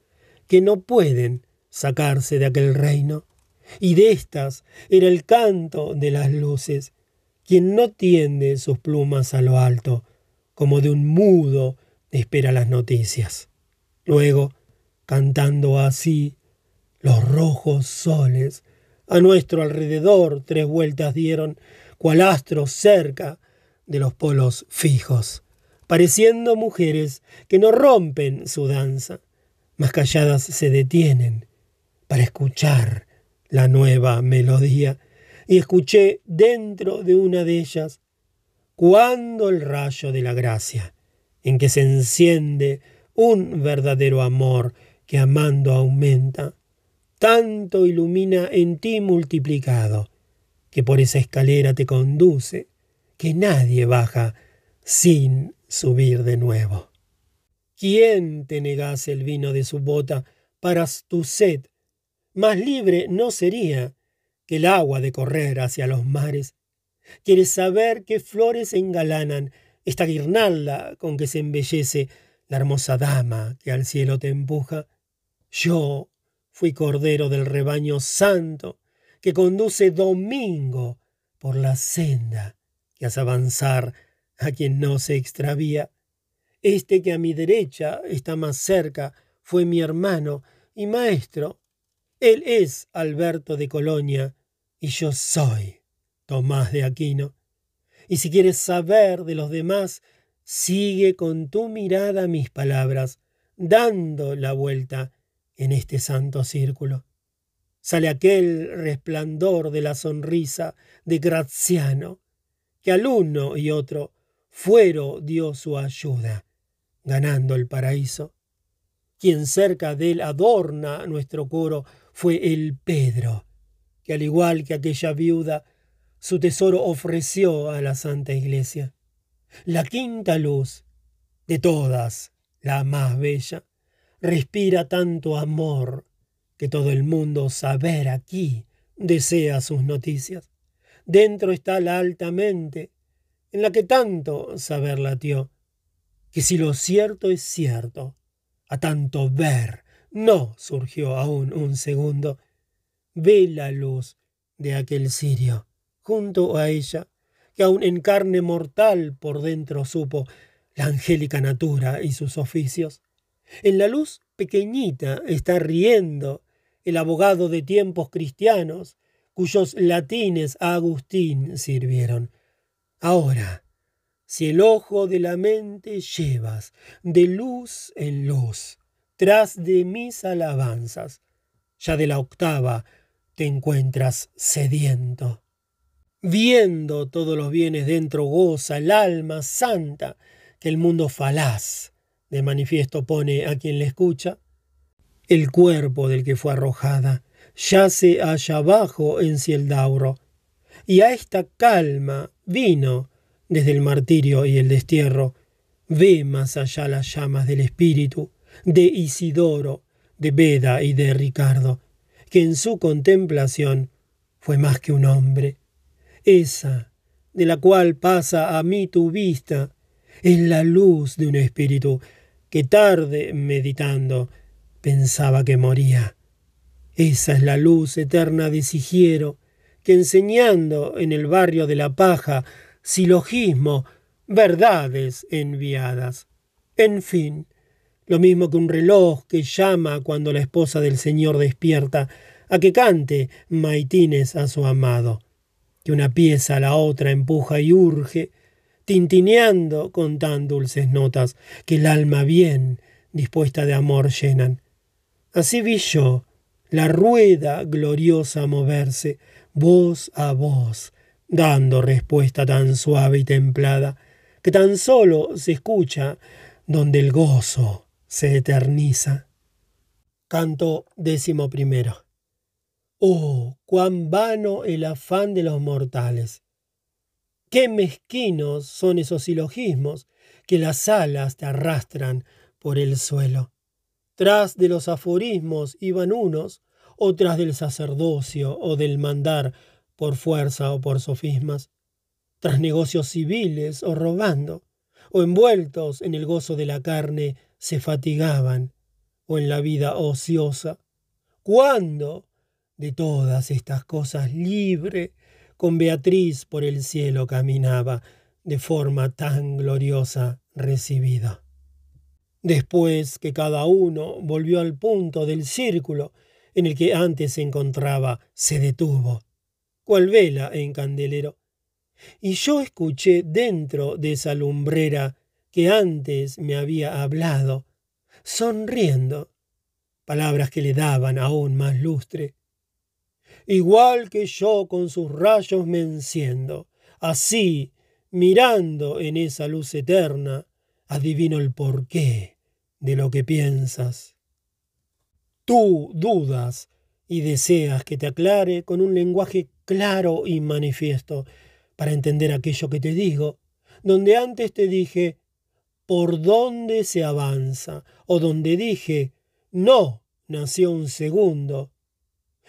que no pueden sacarse de aquel reino, y de estas era el canto de las luces, quien no tiende sus plumas a lo alto, como de un mudo espera las noticias. Luego, cantando así, los rojos soles a nuestro alrededor tres vueltas dieron, cual astros cerca de los polos fijos, pareciendo mujeres que no rompen su danza, más calladas se detienen para escuchar la nueva melodía. Y escuché dentro de una de ellas cuando el rayo de la gracia, en que se enciende un verdadero amor que amando aumenta, tanto ilumina en ti multiplicado, que por esa escalera te conduce, que nadie baja sin subir de nuevo. ¿Quién te negase el vino de su bota para tu sed? Más libre no sería que el agua de correr hacia los mares. ¿Quieres saber qué flores engalanan esta guirnalda con que se embellece la hermosa dama que al cielo te empuja? Yo fui cordero del rebaño santo que conduce domingo por la senda que hace avanzar a quien no se extravía. Este que a mi derecha está más cerca fue mi hermano y maestro. Él es Alberto de Colonia y yo soy Tomás de Aquino. Y si quieres saber de los demás, sigue con tu mirada mis palabras, dando la vuelta en este santo círculo. Sale aquel resplandor de la sonrisa de Graziano, que al uno y otro fuero dio su ayuda ganando el paraíso. Quien cerca de él adorna nuestro coro fue el Pedro, que al igual que aquella viuda, su tesoro ofreció a la Santa Iglesia. La quinta luz, de todas, la más bella, respira tanto amor que todo el mundo saber aquí desea sus noticias. Dentro está la alta mente, en la que tanto saber latió, que si lo cierto es cierto, a tanto ver no surgió aún un segundo, ve la luz de aquel cirio junto a ella, que aun en carne mortal por dentro supo la angélica natura y sus oficios. En la luz pequeñita está riendo el abogado de tiempos cristianos, cuyos latines a Agustín sirvieron. Ahora, si el ojo de la mente llevas de luz en luz, tras de mis alabanzas, ya de la octava te encuentras sediento. Viendo todos los bienes dentro goza el alma santa que el mundo falaz de manifiesto pone a quien le escucha. El cuerpo del que fue arrojada yace allá abajo en Cieldauro, y a esta calma vino desde el martirio y el destierro, ve más allá las llamas del espíritu de Isidoro, de Beda y de Ricardo, que en su contemplación fue más que un hombre. Esa, de la cual pasa a mí tu vista, es la luz de un espíritu que tarde meditando pensaba que moría. Esa es la luz eterna de Sigiero, que enseñando en el barrio de la paja silogismo, verdades enviadas. En fin, lo mismo que un reloj que llama cuando la esposa del Señor despierta a que cante maitines a su amado, que una pieza a la otra empuja y urge, tintineando con tan dulces notas que el alma bien dispuesta de amor llenan. Así vi yo la rueda gloriosa moverse, voz a voz, dando respuesta tan suave y templada, que tan solo se escucha donde el gozo se eterniza. Canto décimo primero. Oh, cuán vano el afán de los mortales. Qué mezquinos son esos silogismos que las alas te arrastran por el suelo. Tras de los aforismos iban unos, o tras del sacerdocio o del mandar por fuerza o por sofismas, tras negocios civiles o robando, o envueltos en el gozo de la carne, se fatigaban, o en la vida ociosa. ¿Cuándo? De todas estas cosas libre, con Beatriz por el cielo caminaba, de forma tan gloriosa recibida. Después que cada uno volvió al punto del círculo en el que antes se encontraba, se detuvo cual vela en candelero. Y yo escuché dentro de esa lumbrera que antes me había hablado, sonriendo, palabras que le daban aún más lustre. Igual que yo con sus rayos me enciendo, así, mirando en esa luz eterna, adivino el porqué de lo que piensas. Tú dudas y deseas que te aclare con un lenguaje claro y manifiesto para entender aquello que te digo, donde antes te dije por dónde se avanza, o donde dije no, nació un segundo.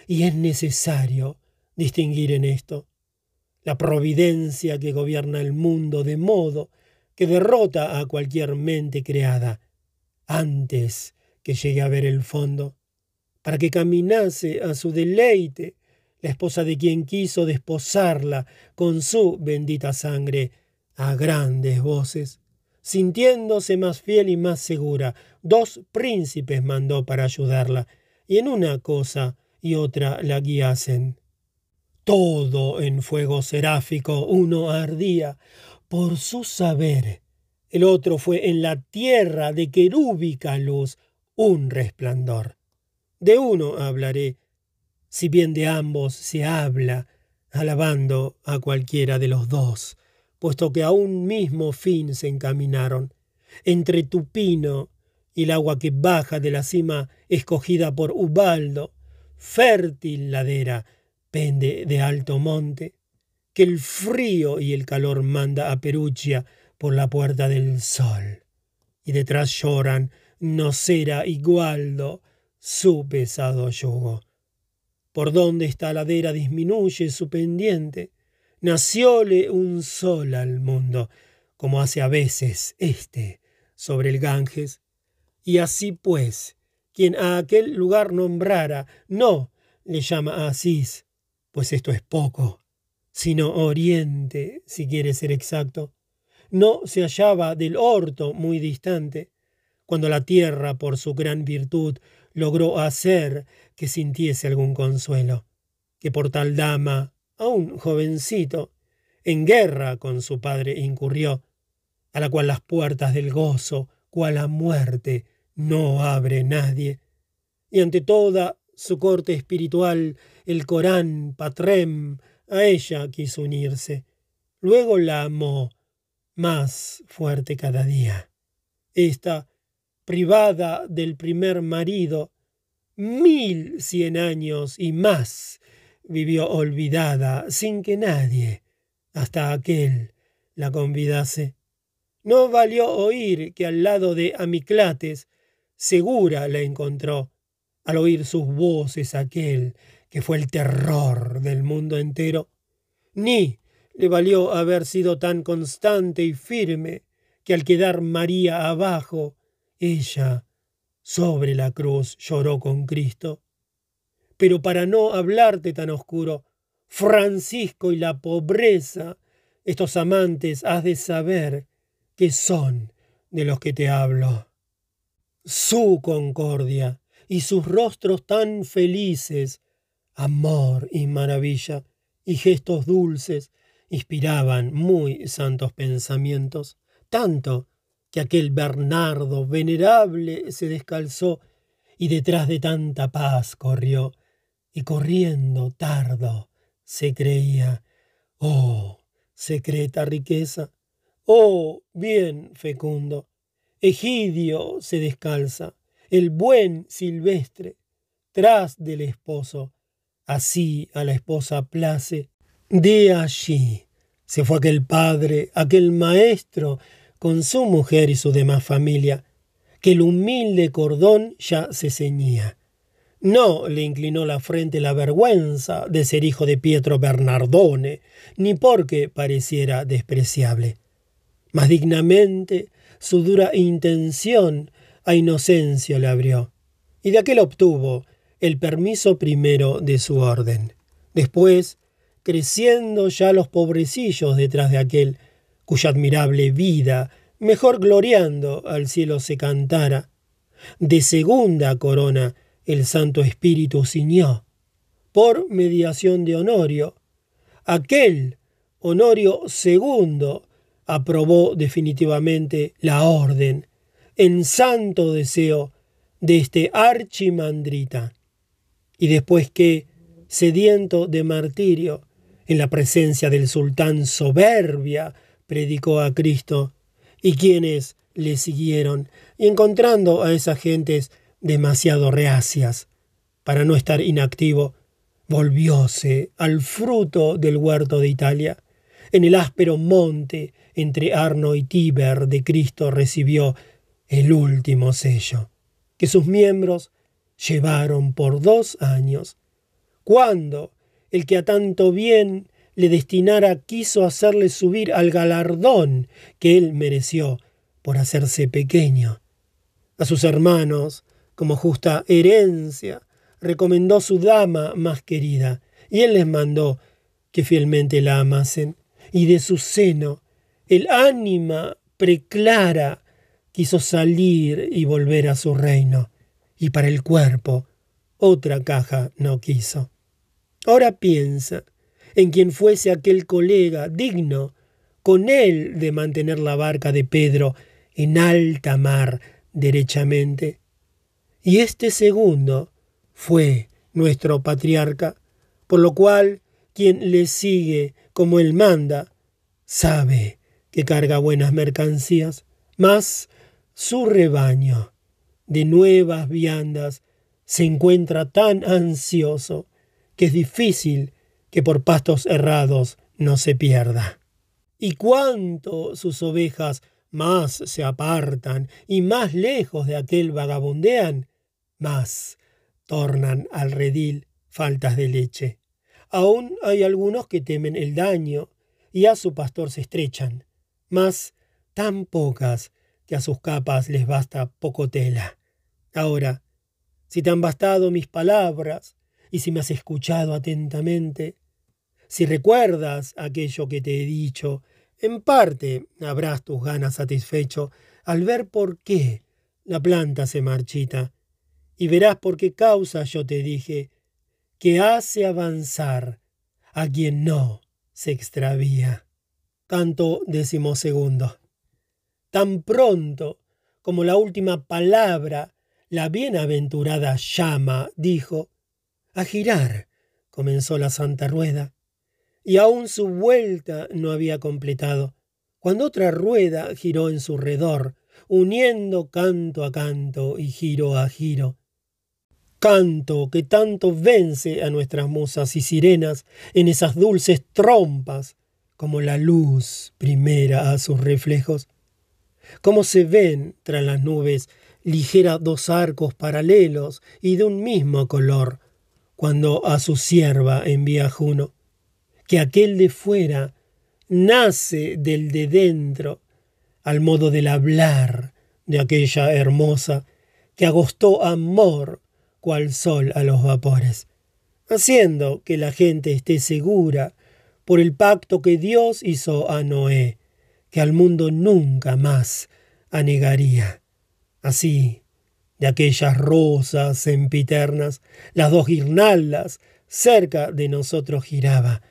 Y es necesario distinguir en esto la providencia que gobierna el mundo de modo que derrota a cualquier mente creada antes que llegue a ver el fondo, para que caminase a su deleite la esposa de quien quiso desposarla con su bendita sangre a grandes voces. Sintiéndose más fiel y más segura, dos príncipes mandó para ayudarla, y en una cosa y otra la guiasen. Todo en fuego seráfico uno ardía por su saber, el otro fue en la tierra de querúbica luz un resplandor. De uno hablaré, si bien de ambos se habla, alabando a cualquiera de los dos puesto que a un mismo fin se encaminaron. Entre tu pino y el agua que baja de la cima escogida por Ubaldo, fértil ladera, pende de alto monte, que el frío y el calor manda a Perugia por la puerta del sol. Y detrás lloran Nocera y Gualdo, su pesado yugo. Por donde esta ladera disminuye su pendiente, nacióle un sol al mundo, como hace a veces éste sobre el Ganges. Y así pues, quien a aquel lugar nombrara, no le llama Asís, pues esto es poco, sino Oriente, si quiere ser exacto. No se hallaba del orto muy distante, cuando la tierra, por su gran virtud, logró hacer que sintiese algún consuelo, que por tal dama aún jovencito, en guerra con su padre incurrió, a la cual las puertas del gozo, cual a muerte, no abre nadie. Y ante toda su corte espiritual, el Corán, Patrem, a ella quiso unirse. Luego la amó, más fuerte cada día. Esta, privada del primer marido, mil cien años y más vivió olvidada sin que nadie, hasta aquel, la convidase. No valió oír que al lado de Amiclates segura la encontró, al oír sus voces aquel que fue el terror del mundo entero, ni le valió haber sido tan constante y firme que al quedar María abajo, ella sobre la cruz lloró con Cristo pero para no hablarte tan oscuro, Francisco y la pobreza, estos amantes has de saber que son de los que te hablo. Su concordia y sus rostros tan felices, amor y maravilla, y gestos dulces, inspiraban muy santos pensamientos, tanto que aquel Bernardo venerable se descalzó y detrás de tanta paz corrió, y corriendo tardo se creía, oh, secreta riqueza, oh, bien fecundo. Egidio se descalza, el buen silvestre, tras del esposo, así a la esposa place. De allí se fue aquel padre, aquel maestro, con su mujer y su demás familia, que el humilde cordón ya se ceñía no le inclinó la frente la vergüenza de ser hijo de Pietro Bernardone, ni porque pareciera despreciable. Más dignamente su dura intención a inocencia le abrió, y de aquel obtuvo el permiso primero de su orden. Después, creciendo ya los pobrecillos detrás de aquel, cuya admirable vida, mejor gloriando al cielo se cantara, de segunda corona el Santo Espíritu ciñó, por mediación de Honorio. Aquel Honorio II aprobó definitivamente la orden, en santo deseo de este archimandrita. Y después que, sediento de martirio, en la presencia del sultán soberbia, predicó a Cristo, y quienes le siguieron, y encontrando a esas gentes demasiado reacias, para no estar inactivo, volvióse al fruto del huerto de Italia. En el áspero monte entre Arno y Tíber de Cristo recibió el último sello, que sus miembros llevaron por dos años. Cuando el que a tanto bien le destinara quiso hacerle subir al galardón que él mereció por hacerse pequeño. A sus hermanos, como justa herencia, recomendó su dama más querida, y él les mandó que fielmente la amasen, y de su seno el ánima preclara quiso salir y volver a su reino, y para el cuerpo otra caja no quiso. Ahora piensa en quien fuese aquel colega digno con él de mantener la barca de Pedro en alta mar derechamente. Y este segundo fue nuestro patriarca, por lo cual quien le sigue como él manda, sabe que carga buenas mercancías, mas su rebaño de nuevas viandas se encuentra tan ansioso que es difícil que por pastos errados no se pierda. Y cuánto sus ovejas más se apartan y más lejos de aquel vagabundean, más tornan al redil faltas de leche. Aún hay algunos que temen el daño y a su pastor se estrechan, mas tan pocas que a sus capas les basta poco tela. Ahora, si te han bastado mis palabras y si me has escuchado atentamente, si recuerdas aquello que te he dicho, en parte habrás tus ganas satisfecho al ver por qué la planta se marchita, y verás por qué causa yo te dije que hace avanzar a quien no se extravía. Canto decimosegundo. Tan pronto como la última palabra la bienaventurada llama dijo, a girar comenzó la santa rueda, y aún su vuelta no había completado, cuando otra rueda giró en su redor, uniendo canto a canto y giro a giro. Canto que tanto vence a nuestras musas y sirenas en esas dulces trompas, como la luz primera a sus reflejos. Como se ven tras las nubes ligera dos arcos paralelos y de un mismo color, cuando a su sierva envía Juno que aquel de fuera nace del de dentro, al modo del hablar de aquella hermosa que agostó amor cual sol a los vapores, haciendo que la gente esté segura por el pacto que Dios hizo a Noé, que al mundo nunca más anegaría. Así, de aquellas rosas sempiternas, las dos guirnaldas cerca de nosotros giraba,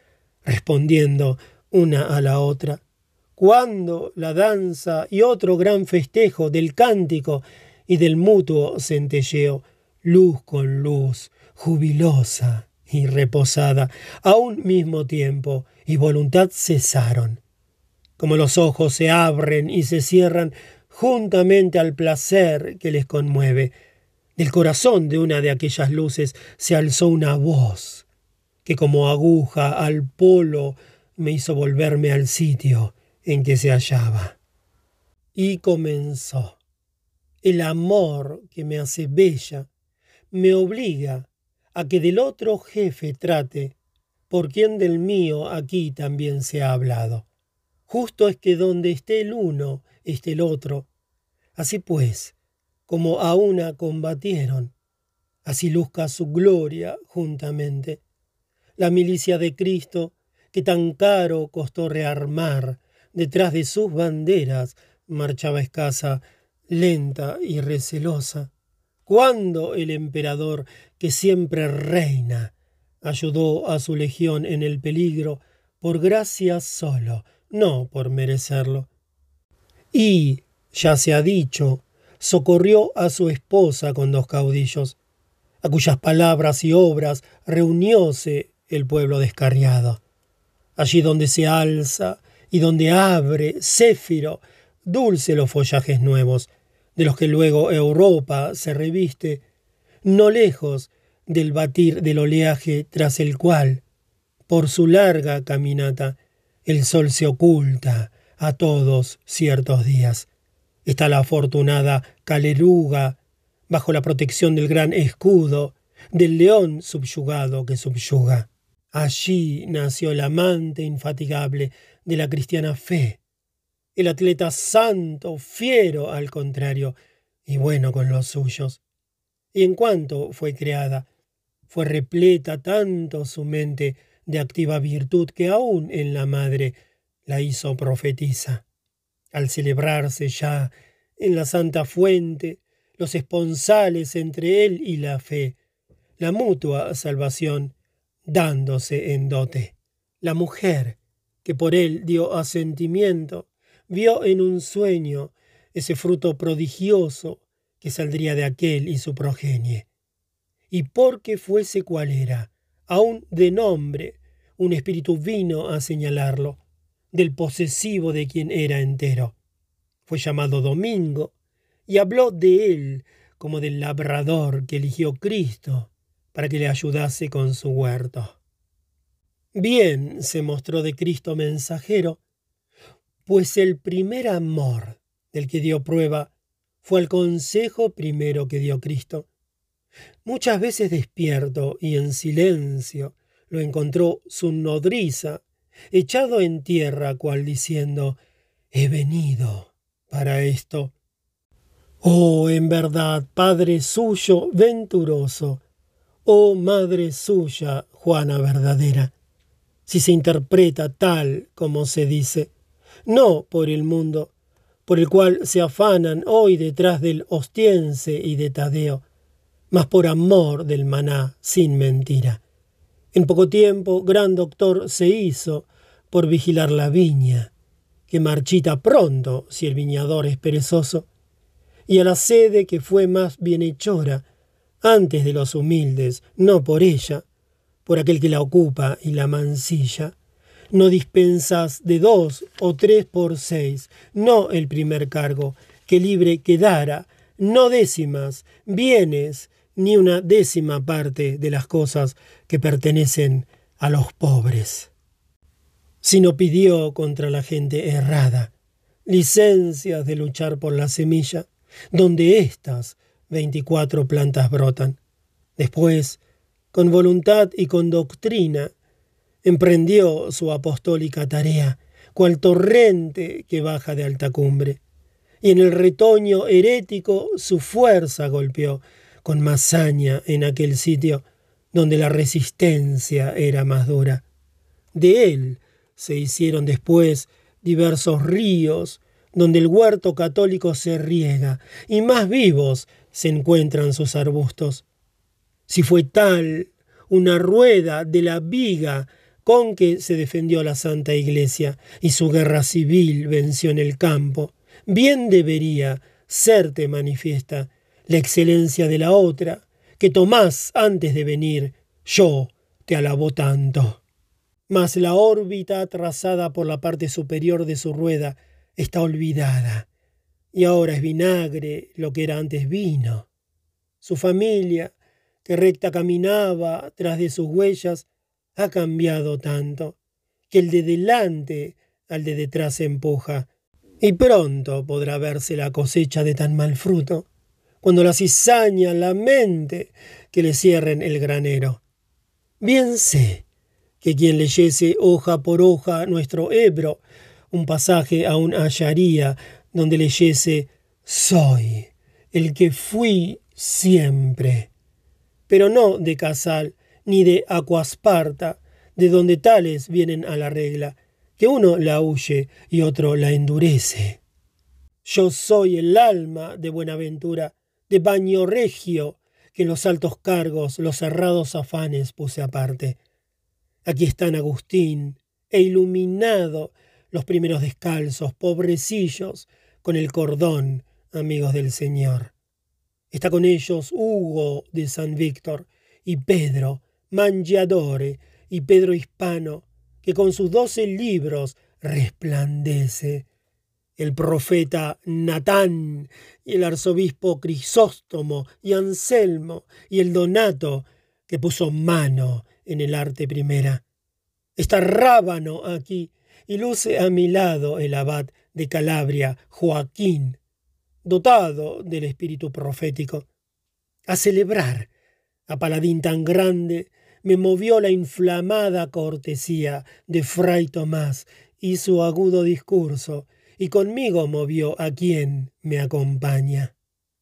respondiendo una a la otra, cuando la danza y otro gran festejo del cántico y del mutuo centelleo, luz con luz, jubilosa y reposada, a un mismo tiempo, y voluntad cesaron. Como los ojos se abren y se cierran juntamente al placer que les conmueve, del corazón de una de aquellas luces se alzó una voz que como aguja al polo me hizo volverme al sitio en que se hallaba. Y comenzó. El amor que me hace bella me obliga a que del otro jefe trate, por quien del mío aquí también se ha hablado. Justo es que donde esté el uno, esté el otro. Así pues, como a una combatieron, así luzca su gloria juntamente la milicia de Cristo, que tan caro costó rearmar, detrás de sus banderas marchaba escasa, lenta y recelosa. Cuando el emperador, que siempre reina, ayudó a su legión en el peligro, por gracia solo, no por merecerlo. Y, ya se ha dicho, socorrió a su esposa con dos caudillos, a cuyas palabras y obras reunióse el pueblo descarriado. Allí donde se alza y donde abre Céfiro, dulce los follajes nuevos, de los que luego Europa se reviste, no lejos del batir del oleaje tras el cual, por su larga caminata, el sol se oculta a todos ciertos días. Está la afortunada Caleruga, bajo la protección del gran escudo, del león subyugado que subyuga. Allí nació el amante infatigable de la cristiana fe, el atleta santo, fiero al contrario, y bueno con los suyos. Y en cuanto fue creada, fue repleta tanto su mente de activa virtud que aún en la madre la hizo profetiza. Al celebrarse ya en la santa fuente los esponsales entre él y la fe, la mutua salvación dándose en dote. La mujer que por él dio asentimiento, vio en un sueño ese fruto prodigioso que saldría de aquel y su progenie. Y porque fuese cual era, aun de nombre, un espíritu vino a señalarlo, del posesivo de quien era entero. Fue llamado Domingo, y habló de él como del labrador que eligió Cristo para que le ayudase con su huerto. Bien se mostró de Cristo mensajero, pues el primer amor del que dio prueba fue el consejo primero que dio Cristo. Muchas veces despierto y en silencio lo encontró su nodriza, echado en tierra, cual diciendo, he venido para esto. Oh, en verdad, Padre suyo venturoso, oh Madre suya, Juana verdadera, si se interpreta tal como se dice, no por el mundo, por el cual se afanan hoy detrás del ostiense y de Tadeo, mas por amor del maná sin mentira. En poco tiempo, gran doctor se hizo por vigilar la viña, que marchita pronto si el viñador es perezoso, y a la sede que fue más bienhechora, antes de los humildes, no por ella, por aquel que la ocupa y la mancilla, no dispensas de dos o tres por seis, no el primer cargo, que libre quedara, no décimas, bienes, ni una décima parte de las cosas que pertenecen a los pobres. Sino pidió contra la gente errada licencias de luchar por la semilla, donde éstas veinticuatro plantas brotan. Después, con voluntad y con doctrina, emprendió su apostólica tarea, cual torrente que baja de alta cumbre, y en el retoño herético su fuerza golpeó con masaña en aquel sitio donde la resistencia era más dura. De él se hicieron después diversos ríos donde el huerto católico se riega, y más vivos se encuentran sus arbustos. Si fue tal una rueda de la viga con que se defendió la Santa Iglesia y su guerra civil venció en el campo, bien debería serte manifiesta la excelencia de la otra, que Tomás antes de venir yo te alabó tanto. Mas la órbita trazada por la parte superior de su rueda está olvidada, y ahora es vinagre lo que era antes vino. Su familia, que recta caminaba tras de sus huellas, ha cambiado tanto, que el de delante al de detrás empuja, y pronto podrá verse la cosecha de tan mal fruto, cuando la cizaña lamente que le cierren el granero. Bien sé que quien leyese hoja por hoja nuestro Ebro, un pasaje aún hallaría donde leyese Soy el que fui siempre, pero no de Casal, ni de Acuasparta, de donde tales vienen a la regla, que uno la huye y otro la endurece. Yo soy el alma de Buenaventura, de baño regio, que los altos cargos los cerrados afanes puse aparte. Aquí están Agustín, e iluminado los primeros descalzos, pobrecillos, con el cordón amigos del Señor. Está con ellos Hugo de San Víctor y Pedro, Mangiadore y Pedro Hispano, que con sus doce libros resplandece. El profeta Natán y el arzobispo Crisóstomo y Anselmo y el Donato, que puso mano en el arte primera. Está Rábano aquí y luce a mi lado el abad de Calabria, Joaquín, dotado del espíritu profético. A celebrar a paladín tan grande me movió la inflamada cortesía de Fray Tomás y su agudo discurso, y conmigo movió a quien me acompaña.